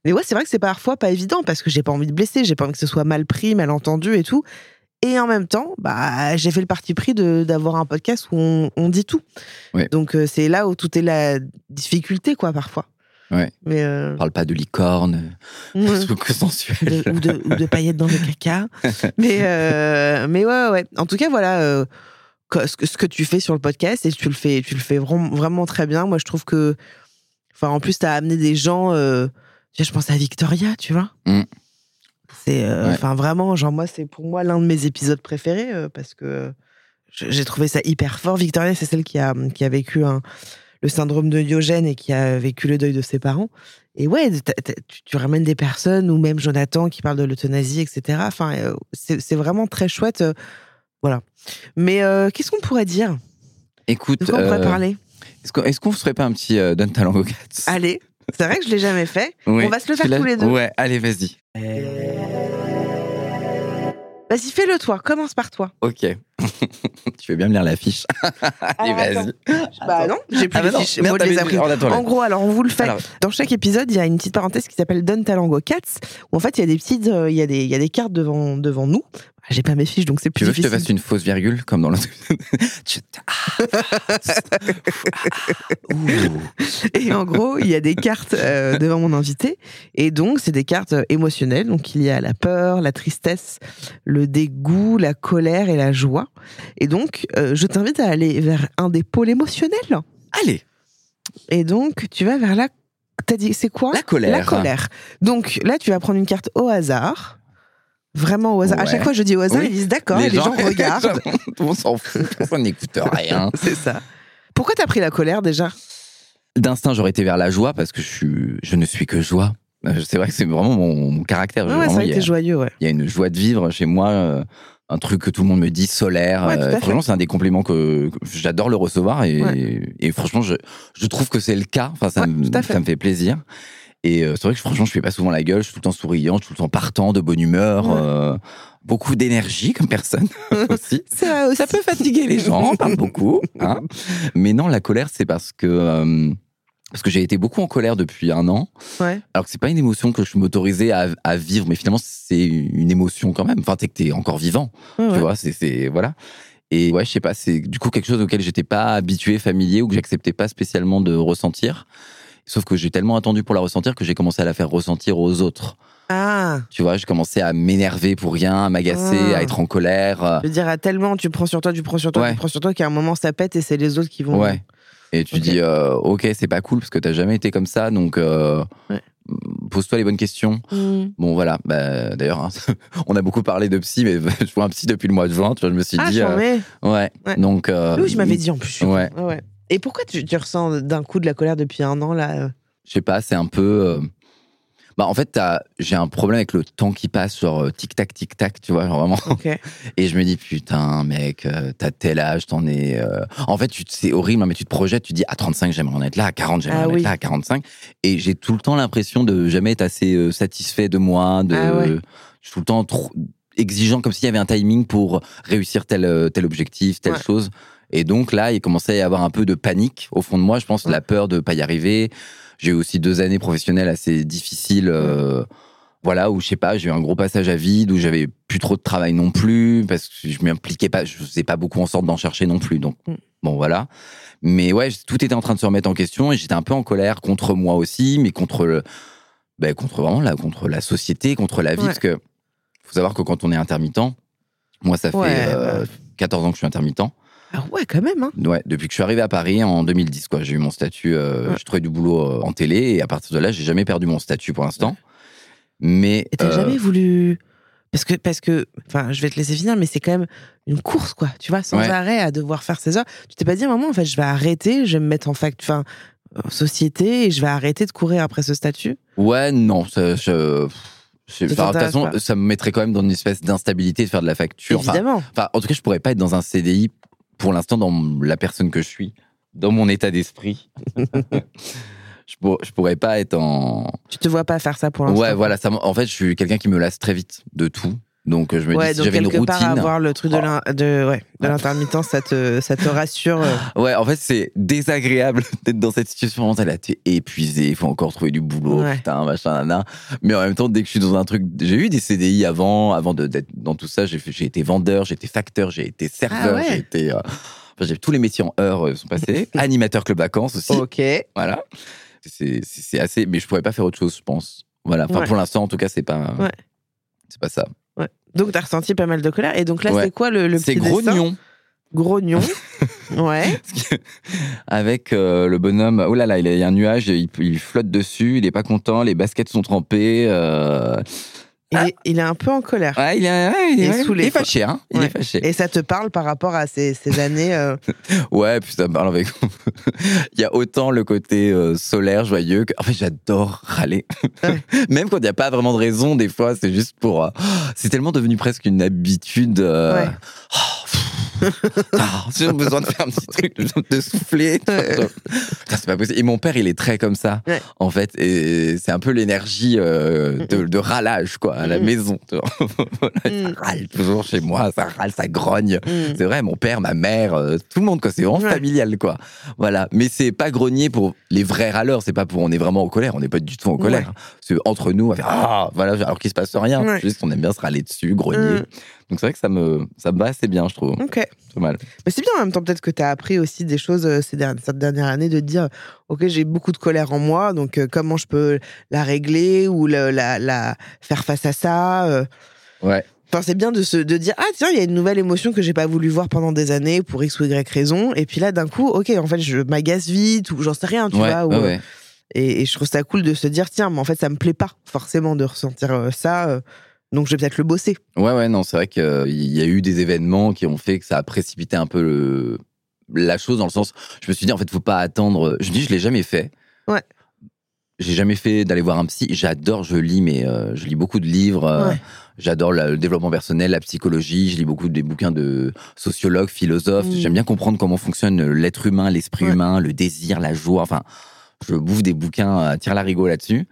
Mais ouais, c'est vrai que c'est parfois pas évident parce que j'ai pas envie de blesser, j'ai pas envie que ce soit mal pris, mal entendu et tout. Et en même temps, bah, j'ai fait le parti pris d'avoir un podcast où on, on dit tout. Ouais. Donc euh, c'est là où tout est la difficulté, quoi, parfois. Ouais. Mais euh, On parle pas de licorne, de- ou, de, ou de paillettes dans le caca. mais, euh, mais ouais, ouais. En tout cas, voilà. euh, ce, que, ce que tu fais sur le podcast, et tu le fais, tu le fais vraiment, vraiment très bien. Moi, je trouve que. Enfin, en plus, tu as amené des gens. je pense à Victoria, tu vois. Mm. C'est. Ouais. Enfin, vraiment, genre, moi, c'est pour moi l'un de mes épisodes préférés parce que j'ai trouvé ça hyper fort. Victoria, c'est celle qui a, qui a vécu un- le syndrome de Diogène et qui a vécu le deuil de ses parents. Et ouais, tu, tu ramènes des personnes, ou même Jonathan qui parle de l'euthanasie, etc. Enfin, euh, c'est vraiment très chouette. euh, voilà. Mais euh, qu'est-ce qu'on pourrait dire? Écoute, De quoi on pourrait euh, parler? est-ce qu'on est-ce qu'on ferait pas un petit euh, Donne Talent Cats Allez, c'est vrai que je l'ai jamais fait. Oui, on va se le faire tous les deux. Ouais, allez, vas-y. Vas-y, fais-le toi. Commence par toi. Ok. tu veux bien me lire l'affiche Allez, vas-y. Bah non, j'ai plus Ah bah les non, fiches. merde, les. En gros, alors on vous le fait. Alors, Dans chaque épisode, il y a une petite parenthèse qui s'appelle Donne Talango Cats, où en fait il y a des petites, euh, il y a des, il y a des cartes devant devant nous. Ah, J'ai pas mes fiches, donc c'est plus tu veux que je te fasse une fausse virgule comme dans. Tu- Ouh. Et en gros, il y a des cartes euh, devant mon invité. Et donc, c'est des cartes euh, émotionnelles. Donc, il y a la peur, la tristesse, le dégoût, la colère et la joie. Et donc, euh, je t'invite à aller vers un des pôles émotionnels. Allez, Et donc, tu vas vers la. T'as dit, c'est quoi? La colère. La colère. Donc, là, tu vas prendre une carte au hasard. Vraiment au hasard. À chaque fois, je dis au hasard, Oui. ils disent d'accord, les gens regardent. On s'en fout, personne n'écoute rien. c'est ça. Pourquoi t'as pris la colère déjà? D'instinct, j'aurais été vers la joie parce que je, suis, je ne suis que joie. Euh, C'est vrai que c'est vraiment mon, mon caractère. Ouais, ça a il y été a- joyeux, ouais. Il y a une joie de vivre chez moi, euh, un truc que tout le monde me dit, solaire. Ouais, Euh, franchement, c'est un des compliments que, que j'adore le recevoir et, Ouais. et franchement, je, je trouve que c'est le cas. Enfin, ça, Ouais, me, ça me fait plaisir. Et euh, c'est vrai que franchement, je fais pas souvent la gueule, je suis tout le temps souriant, je suis tout le temps partant, de bonne humeur, Ouais. euh, beaucoup d'énergie comme personne aussi. Ça peut fatiguer les gens, on parle beaucoup. hein. Mais non, la colère, c'est parce que euh, parce que j'ai été beaucoup en colère depuis un an. Ouais. Alors que c'est pas une émotion que je m'autorisais à, à vivre, mais finalement c'est une émotion quand même. Enfin, t'es que t'es encore vivant, Ouais, tu vois. C'est c'est voilà. Et ouais, je sais pas, c'est du coup quelque chose auquel j'étais pas habitué, familier, ou que j'acceptais pas spécialement de ressentir. Sauf que j'ai tellement attendu pour la ressentir que j'ai commencé à la faire ressentir aux autres. Ah, Tu vois, j'ai commencé à m'énerver pour rien, à m'agacer, Ah. à être en colère. euh, je veux dire, à tellement tu prends sur toi, tu prends sur toi, Ouais. tu prends sur toi qu'à un moment ça pète et c'est les autres qui vont. Ouais. Et tu dis, euh, ok, c'est pas cool parce que t'as jamais été comme ça, donc euh, Ouais. pose-toi les bonnes questions. Hmm. Bon, voilà. Bah, D'ailleurs, hein, on a beaucoup parlé de psy, mais je vois un psy depuis le mois de juin. Tu vois, je me suis Ah, dit, euh, ouais. Ouais. Donc, euh, Oui, je m'avais dit en plus. Ouais. ouais. Et pourquoi tu, tu ressens d'un coup de la colère depuis un an là euh je sais pas, c'est un peu. euh, Bah, en fait, j'ai un problème avec le temps qui passe, genre euh, tic-tac, tic-tac, tu vois, genre vraiment. Ok. Et je me dis, putain, mec, t'as tel âge, t'en es. euh, En fait, c'est horrible, hein, mais tu te projettes, tu te dis, à 35, j'aimerais en être là, à 40, j'aimerais Ah en oui. être là, à 45. Et j'ai tout le temps l'impression de jamais être assez euh, satisfait de moi, de. Ah ouais. Je suis tout le temps trop. exigeant, comme s'il y avait un timing pour réussir tel, tel objectif, telle Ouais. chose. Et donc là, il commençait à y avoir un peu de panique au fond de moi. Je pense la peur de pas y arriver. J'ai eu aussi deux années professionnelles assez difficiles. euh, voilà, où je sais pas, j'ai eu un gros passage à vide, où j'avais plus trop de travail non plus, parce que je m'impliquais pas, je faisais pas beaucoup en sorte d'en chercher non plus. Donc, Mm. bon, voilà. Mais ouais, tout était en train de se remettre en question et j'étais un peu en colère contre moi aussi, mais contre le, ben, contre vraiment la, contre la société, contre la vie, Ouais. parce que faut savoir que quand on est intermittent, moi ça fait euh, 14 ans que je suis intermittent. Ah ouais, quand même. Hein. Ouais, depuis que je suis arrivé à Paris en 2010, quoi. J'ai eu mon statut, euh, Ouais. j'ai trouvé du boulot euh, en télé et à partir de là, j'ai jamais perdu mon statut pour l'instant. Mais Et t'as euh, jamais voulu. Parce que, parce que, enfin, je vais te laisser finir, mais c'est quand même une course, quoi. Tu vois, sans Ouais. arrêt à devoir faire ses heures. Tu t'es pas dit moment, en fait, je vais arrêter, je vais me mettre en fact, enfin, en société et je vais arrêter de courir après ce statut? Ouais, non, ça, je, je- enfin, de toute façon, pas ça me mettrait quand même dans une espèce d'instabilité de faire de la facture. Enfin, Évidemment. Enfin, en tout cas, je pourrais pas être dans un CDI pour l'instant dans la personne que je suis, dans mon état d'esprit. je, pour- je pourrais pas être en. Tu te vois pas faire ça pour l'instant. Ouais, voilà. Ça, en fait, je suis quelqu'un qui me lasse très vite de tout. Donc, je me Ouais, dis, si j'avais une quelque part, routine. avoir le truc de Oh. de, ouais, de l'intermittence, ça te, ça te rassure. euh. Ouais, en fait, c'est désagréable d'être dans cette situation. Là, t'es épuisé, il faut encore trouver du boulot, Ouais. putain, machin, nana. Mais en même temps, dès que je suis dans un truc, j'ai eu des CDI avant, avant d'être dans tout ça. J'ai été vendeur, j'ai été facteur, j'ai été serveur, Ah ouais. j'ai été. euh, enfin, j'ai tous les métiers en heures euh, sont passés. Animateur club vacances aussi. Ok. Voilà. C'est c'est- c'est assez, mais je pourrais pas faire autre chose, je pense. Voilà. Enfin, pour l'instant, en tout cas, c'est pas. Ouais. C'est pas ça. Donc, t'as ressenti pas mal de colère. Et donc là, Ouais. c'est quoi le, le C'est petit grognon. Grognon. ouais. Avec euh, le bonhomme, oh là là, il y a un nuage, il, il flotte dessus, il est pas content, les baskets sont trempées. euh, Il, Ah. est, il est un peu en colère. Ouais, il est, ouais, il est, il est fâché, hein. Il est fâché. Et ça te parle par rapport à ces, ces années. euh, Ouais, puis ça me parle avec. il y a autant le côté euh, solaire, joyeux, que. En fait, j'adore râler. Même quand il n'y a pas vraiment de raison, des fois, c'est juste pour. euh, C'est tellement devenu presque une habitude. Ouais. oh, J'ai besoin de faire un petit truc, de souffler. C'est pas possible. Et mon père, il est très comme ça, Ouais. en fait. Et c'est un peu l'énergie euh, de, de râlage, quoi, à la Mhm. maison. Ça râle toujours chez moi, ça râle, ça grogne. hmm. C'est vrai, mon père, ma mère, euh, tout le monde, quoi. C'est vraiment Ouais. familial, quoi. Voilà. Mais c'est pas grogner pour les vrais râleurs. C'est pas pour on est vraiment en colère. On n'est pas du tout en colère. C'est entre nous, on va faire, ah, voilà, alors qu'il se passe rien. Juste qu'on aime bien se râler dessus, grogner. Donc c'est vrai que ça me, ça me va assez bien, je trouve. Ok. Pas mal. Mais c'est bien en même temps, peut-être que tu as appris aussi des choses euh, ces dernières, cette dernière année de dire Ok, j'ai beaucoup de colère en moi, donc euh, comment je peux la régler ou la, la faire face à ça euh? Ouais. Enfin, c'est bien de, se, de dire Ah, tiens, il y a une nouvelle émotion que j'ai pas voulu voir pendant des années pour X ou Y raison. Et puis là, d'un coup, ok, en fait, je m'agace vite ou j'en sais rien, tu ouais, vois. ou, ouais, ouais. Et, et je trouve ça cool de se dire Tiens, mais en fait, ça me plaît pas forcément de ressentir ça. Euh, donc, je vais peut-être le bosser. Ouais, ouais, non, c'est vrai qu'il y a eu des événements qui ont fait que ça a précipité un peu le, la chose dans le sens. Je me suis dit, en fait, faut pas attendre. Je me dis, je l'ai jamais fait. Ouais. J'ai jamais fait d'aller voir un psy. J'adore, je lis, mais euh, je lis beaucoup de livres. euh, Ouais. J'adore le développement personnel, la psychologie. Je lis beaucoup des bouquins de sociologues, philosophes. Mm. J'aime bien comprendre comment fonctionne l'être humain, l'esprit Ouais. humain, le désir, la joie. Enfin, je bouffe des bouquins à tire la rigo là-dessus.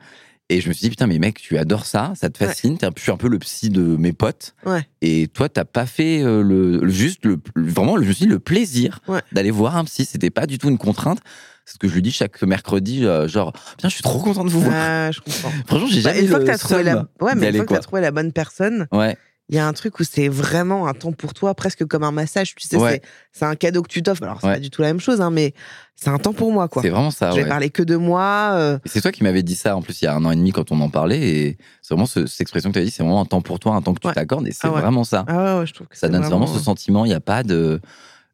Et je me suis dit, putain, mais mec, tu adores ça, ça te fascine. Un- Je suis un peu le psy de mes potes. Ouais. Et toi, t'as pas fait euh, le, le- juste le, vraiment, je me suis dit, le plaisir Ouais. d'aller voir un psy. C'était pas du tout une contrainte. C'est ce que je lui dis chaque mercredi, euh, genre, bien, je suis trop content de vous voir. Ah, je comprends. Franchement, j'ai Bah, jamais une fois le que t'as trouvé la, seum ouais, mais une fois que t'as trouvé la bonne personne, Ouais, il y a un truc où c'est vraiment un temps pour toi, presque comme un massage. Tu sais, Ouais. c'est- un cadeau que tu t'offres. Alors, c'est Ouais. pas du tout la même chose, hein, mais c'est un temps pour moi, quoi. c'est vraiment ça. Je vais ouais. parler que de moi. euh, C'est toi qui m'avais dit ça en plus il y a un an et demi quand on en parlait. Et c'est vraiment ce- cette expression que tu as dit, c'est vraiment un temps pour toi, un temps que tu t'accordes. Et c'est Ah vraiment ça. Ah ouais, ouais, je trouve que ça donne vraiment, ce sentiment. Il n'y a pas de.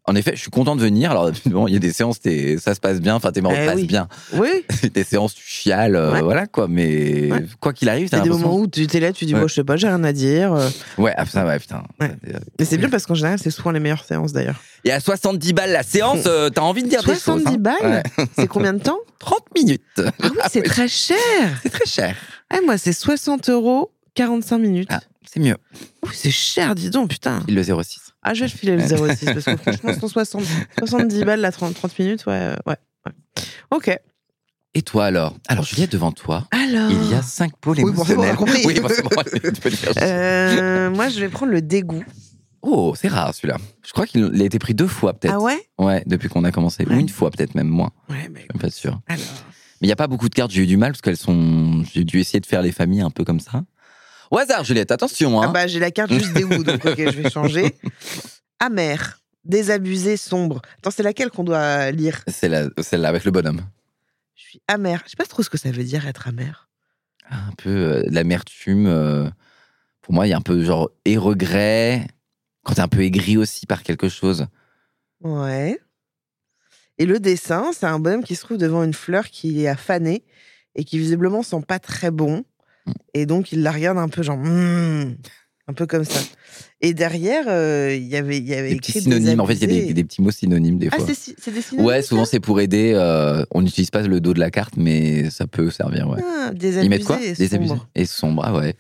En effet, je suis content de venir. Alors, bon, il y a des séances, t'es- ça se passe bien. Enfin, tes marrants Eh passent oui. bien. Oui, Des séances, tu chiales, euh, Ouais. voilà quoi. Mais Ouais. quoi qu'il arrive, il y t'as a des moments où tu es là, tu dis, Ouais. bon, je sais pas, j'ai rien à dire. euh. Ouais, ah, putain, ouais, putain. Ouais. Mais c'est bien parce qu'en général, c'est souvent les meilleures séances d'ailleurs. Et à 70 balles la séance, euh, t'as envie de dire des choses. 70 hein. balles Ouais. C'est combien de temps 30 minutes. Ah oui, c'est très cher. C'est très cher. Ah, moi, c'est 60 euros, 45 minutes. Ah, c'est mieux. Oui, c'est cher, dis donc, putain. Il le 06. Ah, je vais le filer le 06 parce que franchement, 160, 70 balles, la 30, 30 minutes, ouais, euh, ouais, ouais. Ok. Et toi alors? Alors Juliette, devant toi, Alors. il y a cinq pôles Oui, bon, c'est bon, on a émotionnels. compris. oui, bon, bon. Euh, moi, je vais prendre le dégoût. Oh, c'est rare celui-là. Je crois qu'il a été pris deux fois peut-être. Ah ouais? Ouais, depuis qu'on a commencé. Ouais. Ou une fois peut-être même moins. Ouais, mais Je suis pas sûr. alors. Mais il n'y a pas beaucoup de cartes, j'ai eu du mal parce qu'elles sont. J'ai dû essayer de faire les familles un peu comme ça. Au hasard, Juliette, attention. Hein. Ah bah, j'ai la carte juste dégoût, donc ok, je vais changer. Amer, désabusé, sombre. Attends, c'est laquelle qu'on doit lire? C'est celle-là avec le bonhomme. Je suis amer. Je sais pas trop ce que ça veut dire être amer. Un peu euh, l'amertume. euh, pour moi, il y a un peu genre et regret. Quand t'es un peu aigri aussi par quelque chose. Ouais. Et le dessin, c'est un bonhomme qui se trouve devant une fleur qui a fané et qui visiblement sent pas très bon. Et donc il la regarde un peu genre Hmm un peu comme ça. Et derrière, euh, il y avait il y avait Des petits écrit synonymes. En fait, il y a des, des petits mots synonymes des Ah, fois. c'est si- c'est des synonymes ouais, souvent c'est pour aider. euh, on n'utilise pas le dos de la carte, mais ça peut servir. Ouais. Ah, Ils mettent quoi et Désabusé sombre. et sombre. Ah ouais.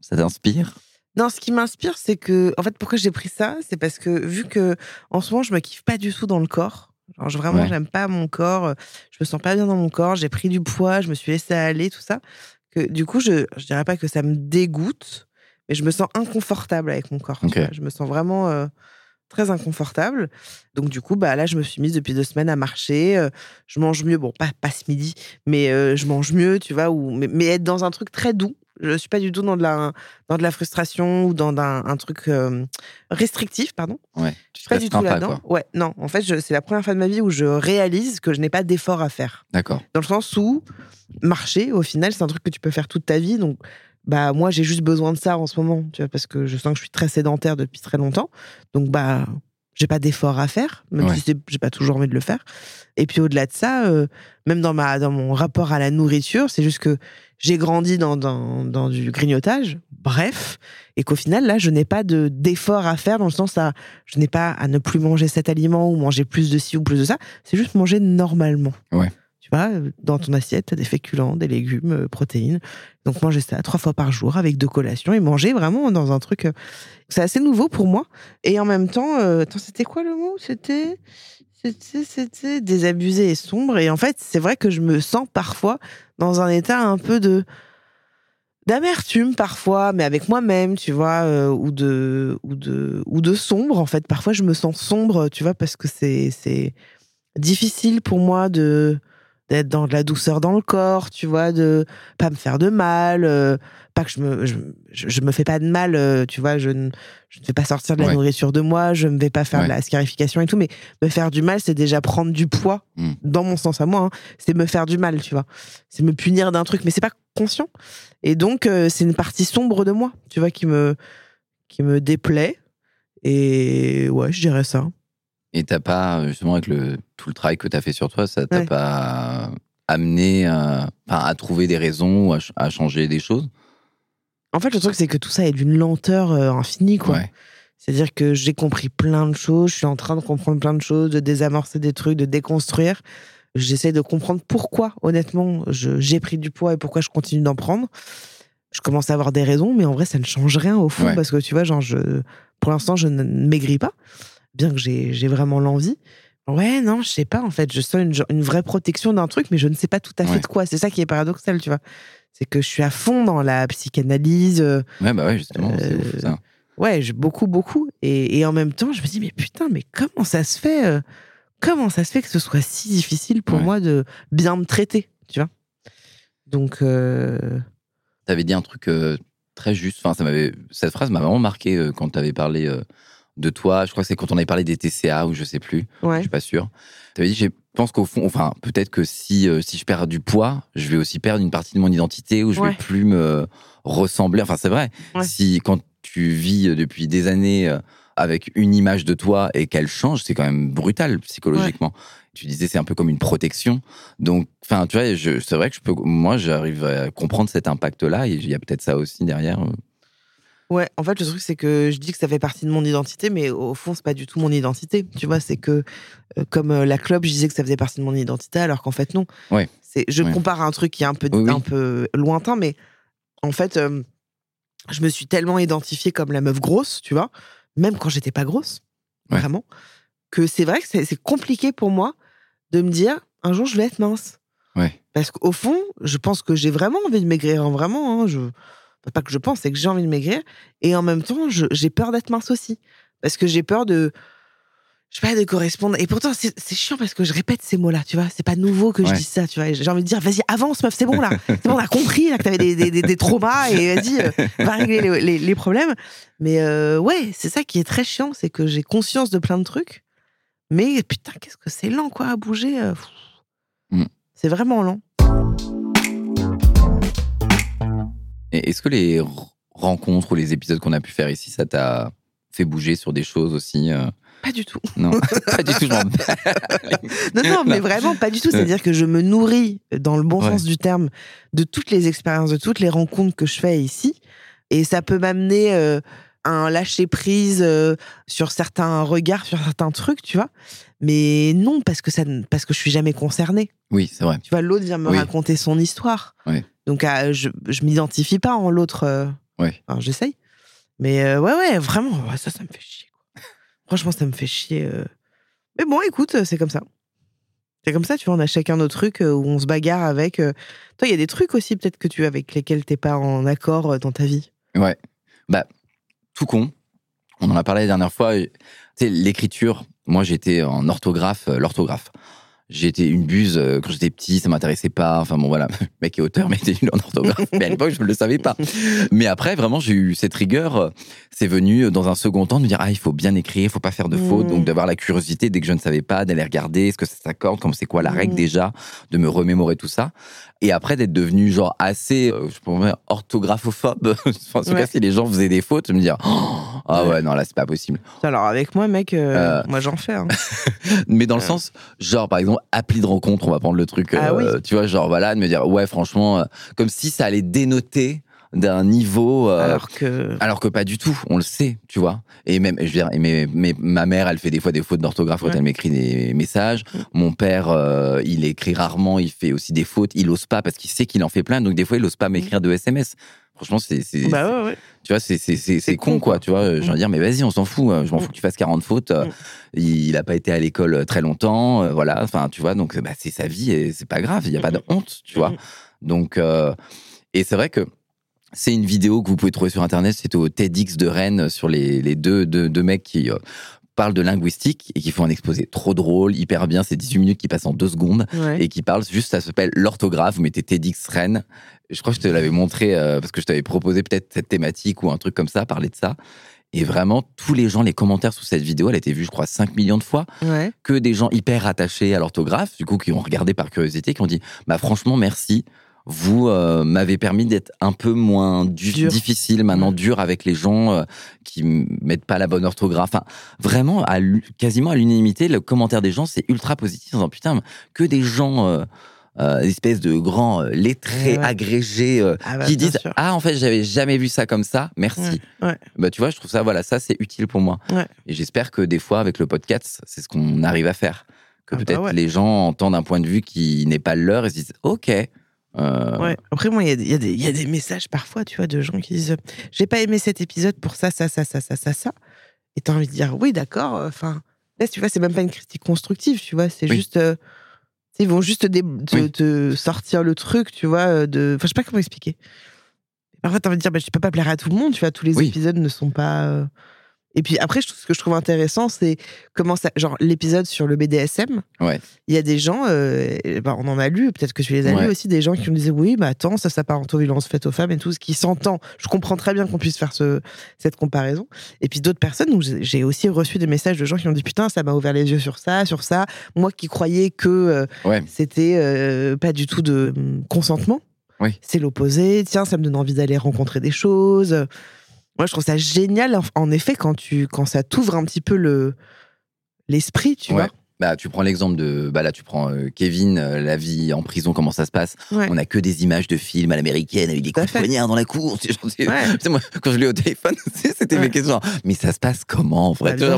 Ça t'inspire? Non, ce qui m'inspire, c'est que, en fait, pourquoi j'ai pris ça, c'est parce que vu que en ce moment, je me kiffe pas du tout dans le corps. Genre, je- vraiment, Ouais. j'aime pas mon corps. Je me sens pas bien dans mon corps. J'ai pris du poids. Je me suis laissé aller, tout ça. Que du coup, je, je dirais pas que ça me dégoûte, mais je me sens inconfortable avec mon corps. Je me sens vraiment euh, très inconfortable. Donc du coup, bah là, je me suis mise depuis deux semaines à marcher. euh, je mange mieux. Bon, pas pas ce midi, mais euh, je mange mieux, tu vois. Ou mais, mais être dans un truc très doux. Je suis pas du tout dans de la dans de la frustration ou dans un, un truc euh, restrictif, pardon. Ouais. Tu Je suis pas du tout là-dedans. Ouais, non. En fait, c'est la première fois de ma vie où je réalise que je n'ai pas d'effort à faire. D'accord. Dans le sens où marcher, au final, c'est un truc que tu peux faire toute ta vie. Donc, bah moi, j'ai juste besoin de ça en ce moment, tu vois, parce que je sens que je suis très sédentaire depuis très longtemps. Donc, bah, j'ai pas d'effort à faire, même Ouais. si j'ai pas toujours envie de le faire. Et puis au-delà de ça, euh, même dans ma dans mon rapport à la nourriture, c'est juste que j'ai grandi dans, dans, dans du grignotage, bref, et qu'au final, là, je n'ai pas de d'effort à faire dans le sens à je n'ai pas à ne plus manger cet aliment ou manger plus de ci ou plus de ça. C'est juste manger normalement. Ouais. Tu dans ton assiette, t'as des féculents, des légumes, euh, protéines. Donc manger ça trois fois par jour avec deux collations et manger vraiment dans un truc. euh, C'est assez nouveau pour moi. Et en même temps, euh, c'était quoi le mot? C'était. C'était, c'était désabusé et sombre. Et en fait, c'est vrai que je me sens parfois dans un état un peu de d'amertume parfois, mais avec moi-même, tu vois, euh, ou de ou de ou de sombre. En fait, parfois je me sens sombre, tu vois, parce que c'est c'est difficile pour moi de d'être dans de la douceur dans le corps, tu vois, de pas me faire de mal, euh, pas que je me je, je- je me fais pas de mal, euh, tu vois, je ne je ne fais pas sortir de la Ouais. nourriture de moi, je ne vais pas faire Ouais. de la scarification et tout, mais me faire du mal, c'est déjà prendre du poids Mm. dans mon sens à moi. hein. C'est me faire du mal, tu vois. C'est me punir d'un truc, mais c'est pas conscient. Et donc, euh, c'est une partie sombre de moi, tu vois, qui me, qui me déplaît. Et ouais, je dirais ça. Et t'as pas, justement, avec le, tout le travail que t'as fait sur toi, ça t'a Ouais. pas amené à, à trouver des raisons ou à, ch- à changer des choses? En fait, le truc, c'est que tout ça est d'une lenteur euh, infinie, quoi. Ouais. C'est-à-dire que j'ai compris plein de choses, je suis en train de comprendre plein de choses, de désamorcer des trucs, de déconstruire. J'essaie de comprendre pourquoi, honnêtement, j'ai pris du poids et pourquoi je continue d'en prendre. Je commence à avoir des raisons, mais en vrai, ça ne change rien au fond, Ouais. parce que tu vois, genre, je, pour l'instant, je ne maigris pas, bien que j'ai vraiment l'envie. Ouais, non, je sais pas, en fait, je sens une, une vraie protection d'un truc, mais je ne sais pas tout à fait Ouais. de quoi. C'est ça qui est paradoxal, tu vois. C'est que je suis à fond dans la psychanalyse, euh, Ouais, bah ouais, justement, Euh, ouf, ça. Ouais, beaucoup, beaucoup. Et, et en même temps, je me dis, mais putain, mais comment ça se fait euh, Comment ça se fait que ce soit si difficile pour Ouais. moi de bien me traiter, tu vois? Donc, euh, T'avais dit un truc euh, très juste. Enfin, ça m'avait, cette phrase m'a vraiment marqué quand t'avais parlé de toi. Je crois que c'est quand on avait parlé des TCA ou je sais plus. Je ouais. suis pas sûr. T'avais dit, je pense qu'au fond, enfin, peut-être que si, euh, si je perds du poids, je vais aussi perdre une partie de mon identité ou je Ouais. vais plus me ressembler. Enfin, c'est vrai. Ouais. Si quand tu vis euh, depuis des années euh, avec une image de toi et qu'elle change, c'est quand même brutal psychologiquement. Tu disais, c'est un peu comme une protection. Donc, enfin, tu vois, je- c'est vrai que je peux, moi, j'arrive à comprendre cet impact-là et il y a peut-être ça aussi derrière. Ouais, en fait, le truc, c'est que je dis que ça fait partie de mon identité, mais au fond, c'est pas du tout mon identité. Tu vois, c'est que, euh, comme euh, la club, je disais que ça faisait partie de mon identité, alors qu'en fait, non. Ouais. C'est, je Ouais. compare à un truc qui est un peu, Oui, oui. un peu lointain, mais en fait, euh, je me suis tellement identifiée comme la meuf grosse, tu vois, même quand j'étais pas grosse, Ouais. vraiment, que c'est vrai que c'est, c'est compliqué pour moi de me dire, un jour, je vais être mince. Ouais. Parce qu'au fond, je pense que j'ai vraiment envie de maigrir. hein, Vraiment, hein, je... pas que je pense, c'est que j'ai envie de maigrir. Et en même temps, j'ai peur d'être mince aussi. Parce que j'ai peur de. Je sais pas, de correspondre. Et pourtant, c'est chiant parce que je répète ces mots-là, tu vois. C'est pas nouveau que je dise ça, tu vois. J'ai envie de dire, vas-y, avance, meuf, c'est bon, là. C'est bon, on a compris, là, que t'avais des, des, des, des traumas et vas-y, euh, va régler les, les- les problèmes. Mais euh, ouais, c'est ça qui est très chiant, c'est que j'ai conscience de plein de trucs. Mais putain, qu'est-ce que c'est lent, quoi, à bouger. euh. Mm. C'est vraiment lent. Est-ce que les rencontres ou les épisodes qu'on a pu faire ici, ça t'a fait bouger sur des choses aussi euh, Pas du tout. Non, pas du tout. Non, non, mais Non. vraiment pas du tout. C'est-à-dire que je me nourris, dans le bon Ouais. sens du terme, de toutes les expériences, de toutes les rencontres que je fais ici. Et ça peut m'amener euh, à un lâcher prise euh, sur certains regards, sur certains trucs, tu vois. Mais non, parce que, ça, parce que je suis jamais concernée. Oui, c'est vrai. Tu vois, l'autre vient me Oui. raconter son histoire. Ouais. Donc, ah, je, je m'identifie pas en l'autre. euh, Ouais. enfin, j'essaye. Mais euh, ouais, ouais, vraiment, ouais, ça, ça me fait chier. quoi. Franchement, ça me fait chier. euh. Mais bon, écoute, euh, c'est comme ça. C'est comme ça, tu vois, on a chacun nos trucs euh, où on se bagarre avec. euh. Toi, il y a des trucs aussi, peut-être que tu avec lesquels t'es pas en accord euh, dans ta vie? Ouais. Bah, tout con. On en a parlé la dernière fois. Tu sais, l'écriture, moi j'étais en orthographe, euh, l'orthographe. J'étais une buse euh, quand j'étais petit, ça m'intéressait pas. Enfin bon, voilà, le mec est auteur, mais t'es nul en orthographe. mais à l'époque, je ne le savais pas. Mais après, vraiment, j'ai eu cette rigueur. euh, C'est venu euh, dans un second temps de me dire ah, il faut bien écrire, il faut pas faire de fautes. Mm. Donc d'avoir la curiosité dès que je ne savais pas, d'aller regarder est-ce que ça s'accorde, comme c'est quoi la règle Mm. déjà, de me remémorer tout ça. Et après d'être devenu genre assez, euh, je pourrais dire, orthographophobe. enfin, en tout Ouais. cas, si les gens faisaient des fautes, je me dire oh, ah Ouais. ouais non là c'est pas possible. Alors, avec moi, mec, euh, Euh. moi, j'en fais. hein. Mais dans le sens, genre par exemple, appli de rencontre, on va prendre le truc, Ah euh, oui. tu vois, genre voilà, de me dire ouais franchement, euh, comme si ça allait dénoter d'un niveau. euh, Alors que. alors que pas du tout, on le sait, tu vois. Et même, je veux dire, mais, mais ma mère, elle fait des fois des fautes d'orthographe quand elle m'écrit des messages. Mm. Mon père, euh, il écrit rarement, il fait aussi des fautes. Il ose pas parce qu'il sait qu'il en fait plein. Donc des fois, il ose pas m'écrire de SMS. Franchement, c'est, Bah ouais, ouais. tu vois, c'est, con, con, quoi. Tu vois, je veux Mm. dire, mais vas-y, on s'en fout. euh, Je m'en Mm. fous que tu fasses 40 fautes. euh, Mm. Il, il a pas été à l'école euh, très longtemps, euh, voilà. Enfin, tu vois, donc bah, c'est sa vie et c'est pas grave. Il y a pas de honte, tu vois. Mm. Donc, euh, et c'est vrai que c'est une vidéo que vous pouvez trouver sur Internet. C'est au TEDx de Rennes sur les, les deux, deux, deux mecs qui euh, parlent de linguistique et qui font un exposé trop drôle, hyper bien. C'est 18 minutes qui passent en deux secondes Ouais. et qui parlent juste, ça s'appelle l'orthographe. Vous mettez TEDx Rennes. Je crois que je te l'avais montré euh, parce que je t'avais proposé peut-être cette thématique ou un truc comme ça, parler de ça. Et vraiment, tous les gens, les commentaires sous cette vidéo, elle a été vue, je crois, 5 millions de fois Ouais. que des gens hyper attachés à l'orthographe, du coup, qui ont regardé par curiosité, qui ont dit Bah, franchement, merci. Vous euh, m'avez permis d'être un peu moins du- Dur. difficile, maintenant dur avec les gens euh, qui mettent pas la bonne orthographe. Enfin, vraiment, à quasiment à l'unanimité, le commentaire des gens, c'est ultra positif. En disant, putain, que des gens, euh, euh, espèces de grands euh, lettrés, Ouais, agrégés, euh, Ah bah, qui disent sûr. Ah, en fait, j'avais jamais vu ça comme ça, merci. Ouais, ouais. Bah, tu vois, je trouve ça, voilà, ça, c'est utile pour moi. Et j'espère que des fois, avec le podcast, c'est ce qu'on arrive à faire. Que Ah bah peut-être ouais. les gens entendent un point de vue qui n'est pas le leur et se disent OK. Euh, Ouais. Après, moi, il y a des- y, y a messages parfois, tu vois, de gens qui disent J'ai pas aimé cet épisode pour ça, ça, ça, ça, ça, ça, ça. Et t'as envie de dire Oui, d'accord. Enfin, là, tu vois, c'est même pas une critique constructive, tu vois. C'est Oui. juste. euh, ils vont juste te, Oui. sortir le truc, tu vois. euh, De... Enfin, je sais pas comment expliquer. Parfois, t'as envie de dire bah, Je peux pas plaire à tout le monde, tu vois. Tous les Oui. épisodes ne sont pas. euh, Et puis après, ce que je trouve intéressant, c'est comment ça. Genre, l'épisode sur le BDSM, Ouais. il y a des gens, euh, ben, on en a lu, peut-être que tu les as Ouais. lus aussi, des gens qui me disaient oui, mais attends, ça s'apparente aux violences faites aux femmes et tout, ce qui s'entend. Je comprends très bien qu'on puisse faire ce, cette comparaison. Et puis d'autres personnes, où j'ai aussi reçu des messages de gens qui ont dit putain, ça m'a ouvert les yeux sur ça, sur ça. Moi qui croyais que euh, Ouais. c'était euh, pas du tout de hum, consentement, Oui. c'est l'opposé. Tiens, ça me donne envie d'aller rencontrer des choses. Moi, je trouve ça génial, en- en effet, quand, tu, quand ça t'ouvre un petit peu le l'esprit, tu Ouais. vois. Bah, tu prends l'exemple de. Bah là, tu prends euh, Kevin, euh, la vie en prison, comment ça se passe. Ouais. On a que des images de films à l'américaine avec des coups de poignard dans la cour. Ouais. moi, quand je l'ai au téléphone, c'était Ouais. mes questions. Mais ça se passe comment en vrai Bah,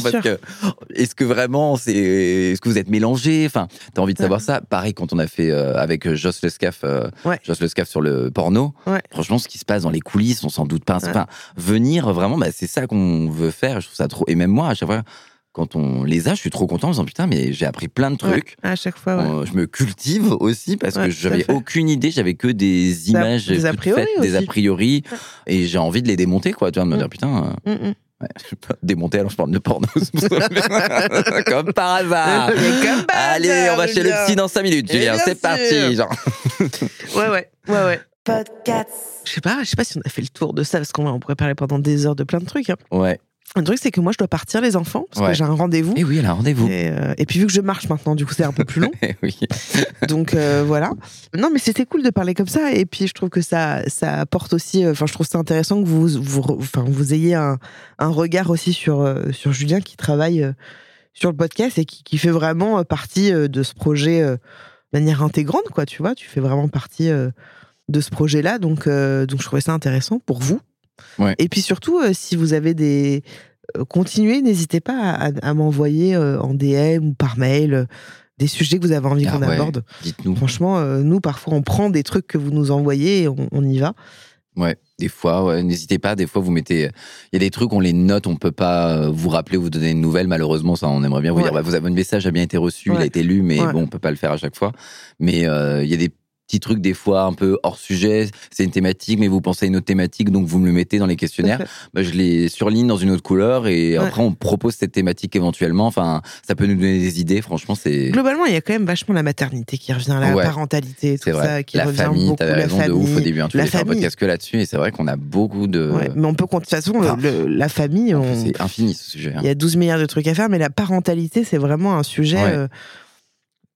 est-ce que vraiment c'est est-ce que vous êtes mélangés? Enfin, t'as envie de savoir ça. Pareil quand on a fait euh, avec euh, Joss Le Scaf, euh. Joss Le Scaf sur le porno. Ouais. Franchement, ce qui se passe dans les coulisses, on s'en doute pas. Venir vraiment, bah, c'est ça qu'on veut faire. Je trouve ça trop. Et même moi, à chaque fois. Quand on les a, je suis trop content en disant putain, mais j'ai appris plein de trucs. Ouais, à chaque fois, ouais. Euh, je me cultive aussi parce Ouais, que j'avais aucune idée, j'avais que des images, des a priori faites, des a priori, et j'ai envie de les démonter, quoi. Tu vois, de me Mm. dire putain, euh, Mm, mm. ouais, je sais pas, démonter, alors je parle de porno. Comme par hasard. Mais comme par Allez, hasard, on va chez le psy dans 5 minutes, Julien, c'est parti. Genre. Ouais, ouais, ouais, ouais. Je sais pas, je sais pas si on a fait le tour de ça parce qu'on on pourrait parler pendant des heures de plein de trucs. hein. Ouais. Un truc, c'est que moi, je dois partir, les enfants, parce Ouais. que j'ai un rendez-vous. Et oui, elle a un rendez-vous. Et, euh, et puis vu que je marche maintenant, du coup, c'est un peu plus long. Eh oui. Donc euh, voilà. Non, mais c'était cool de parler comme ça. Et puis je trouve que ça, ça apporte aussi. euh, Enfin, je trouve ça intéressant que vous, vous, enfin, vous ayez un, un regard aussi sur sur Julien qui travaille sur le podcast et qui, qui fait vraiment partie de ce projet de manière intégrante, quoi. Tu vois, tu fais vraiment partie de ce projet-là. Donc euh, donc je trouvais ça intéressant pour vous. Ouais. Et puis surtout, euh, si vous avez des euh, continuez, n'hésitez pas à, à m'envoyer euh, en DM ou par mail euh, des sujets que vous avez envie Ah qu'on ouais. aborde. Dites-nous. Franchement, euh, nous, parfois, on prend des trucs que vous nous envoyez et on, on y va. Ouais, des fois, ouais, n'hésitez pas. Des fois, vous mettez. Il y a des trucs, on les note, on peut pas vous rappeler, vous donner une nouvelle. Malheureusement, ça, on aimerait bien vous Ouais. dire. bah, vous avez un message a bien été reçu, il a été lu, mais bon, on peut pas le faire à chaque fois. Mais il y a des petits trucs des fois un peu hors sujet. C'est une thématique, mais vous pensez à une autre thématique, donc vous me le mettez dans les questionnaires. Bah, je les surligne dans une autre couleur et Ouais. après on propose cette thématique éventuellement. Enfin, ça peut nous donner des idées. Franchement, c'est Globalement, il y a quand même vachement la maternité qui revient, la Ouais. parentalité, tout vrai. ça, qui la revient famille, beaucoup. la raison famille. de ouf au début. hein. Tu la faire un podcast que là-dessus et c'est vrai qu'on a beaucoup de. Ouais, mais on peut. De toute façon, Enfin, le- le- la famille, on- C'est infini ce sujet. hein. il y a 12 milliards de trucs à faire, mais la parentalité, c'est vraiment un sujet euh,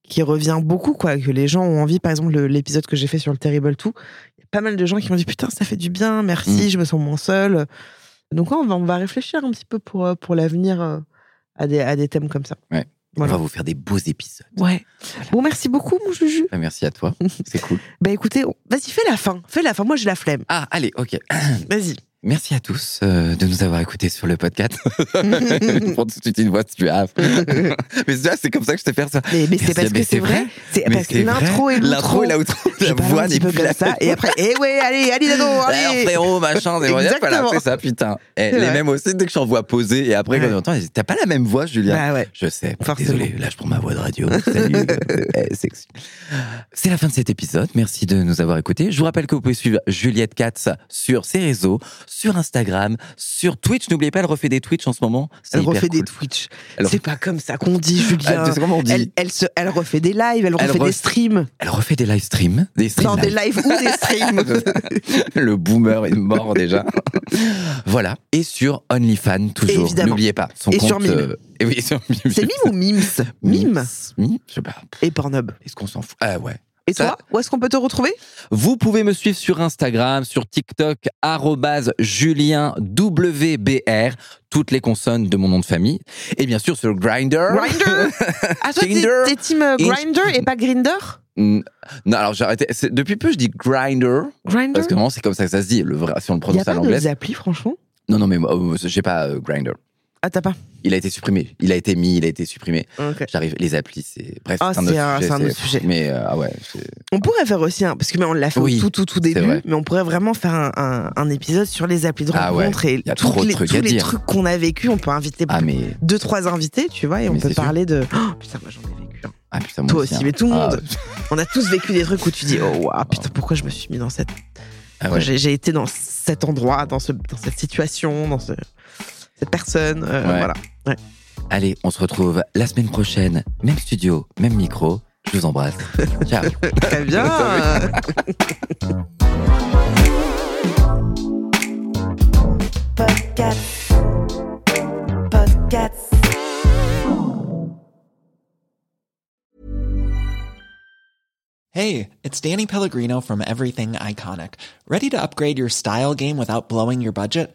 qui revient beaucoup, quoi. Que les gens ont envie, par exemple, le- l'épisode que j'ai fait sur le Terrible Tout, il y a pas mal de gens qui m'ont dit Putain, ça fait du bien, merci, Mm. je me sens moins seule. Donc, ouais, on va, on va réfléchir un petit peu pour, euh, pour l'avenir euh, à, des, à des thèmes comme ça. Ouais. Voilà. On va vous faire des beaux épisodes. Ouais. Bon, merci beaucoup, mon Juju. Bah, Merci à toi. C'est cool. Bah écoutez, vas-y, fais la fin. Fais la fin. Moi, j'ai la flemme. Ah, allez, ok. Vas-y. Merci à tous euh, de nous avoir écoutés sur le podcast. Je prends tout de suite une voix suave. mais ça, c'est comme ça que je te fais ça. Mais, mais c'est parce mais que c'est vrai. C'est parce que l'intro et l'outro. L'intro et l'outro. La voix n'est plus comme la ça. Et après, eh ouais, allez, allez, Dado, Alors, allez. frérot, machin, c'est vrai. Voilà, c'est ça, putain. Eh, les mêmes aussi, dès que j'en vois poser, et après, Ouais. quand on entend, t'as pas la même voix, Julien. Bah ouais. Je sais. Forcément. Désolé, là je prends ma voix de radio. Salut. eh, sexy. C'est la fin de cet épisode. Merci de nous avoir écoutés. Je vous rappelle que vous pouvez suivre Juliette Katz sur ses réseaux, sur Instagram, sur Twitch. N'oubliez pas, elle refait des Twitch en ce moment. Elle refait des. Twitch. C'est pas comme ça qu'on dit, Julien. Ah, on dit Elle, elle, se, elle refait des lives, elle Elle refait ref- des streams. Elle refait des live streams. Des streams Non, des live. lives ou des streams. Le boomer est mort déjà. voilà. Et sur OnlyFans, toujours. N'oubliez pas. Son Et compte, sur Mime. euh, et oui, sur Mime. C'est Mime ou Mims? Mime Mime Je sais pas. et Pornhub. Est-ce qu'on s'en fout? Ah ouais. Et toi, où est-ce qu'on peut te retrouver? Vous pouvez me suivre sur Instagram, sur TikTok, JulienWBR, toutes les consonnes de mon nom de famille. Et bien sûr sur Grindr. Grinder Ah, toi, t'es t'es team euh, Grinder et pas Grinder Non, alors j'ai arrêté. C'est- Depuis peu, je dis Grinder. Grinder Parce que vraiment, c'est comme ça que ça se dit. Le vrai, si on le Il y a prononce à pas l'anglaise. d'autres applis, franchement? Non, non, mais moi, euh, j'ai pas euh, Grindr. Ah, t'as pas? Il a été supprimé. Il a été mis, il a été supprimé. J'arrive, les applis, c'est. Bref, Ah, c'est un autre un- sujet. un autre sujet. Mais euh, ah ouais, On pourrait faire aussi un, parce que mais on l'a fait Oui, au tout tout tout début, mais on pourrait vraiment faire un, épisode sur les applis de Ah ouais, rencontre et y a tous trop de les, trucs tous les dire. trucs qu'on a vécu. On peut inviter Ah mais. deux trois invités, tu vois, et on peut sûr. parler de. Oh, putain, moi j'en ai vécu. Ah putain, moi Toi aussi, hein. mais tout le Ah, monde. On a tous vécu des trucs où tu dis oh waouh, putain pourquoi je me suis mis dans cette. ah ouais. J'ai j'ai été dans cet endroit, dans ce dans cette situation, dans ce cette personne. euh, Ouais. Voilà. Allez, on se retrouve la semaine prochaine, même studio, même micro. Je vous embrasse. Ciao. Très bien. Podcast. Podcast. Hey, it's Danny Pellegrino from Everything Iconic. Ready to upgrade your style game without blowing your budget?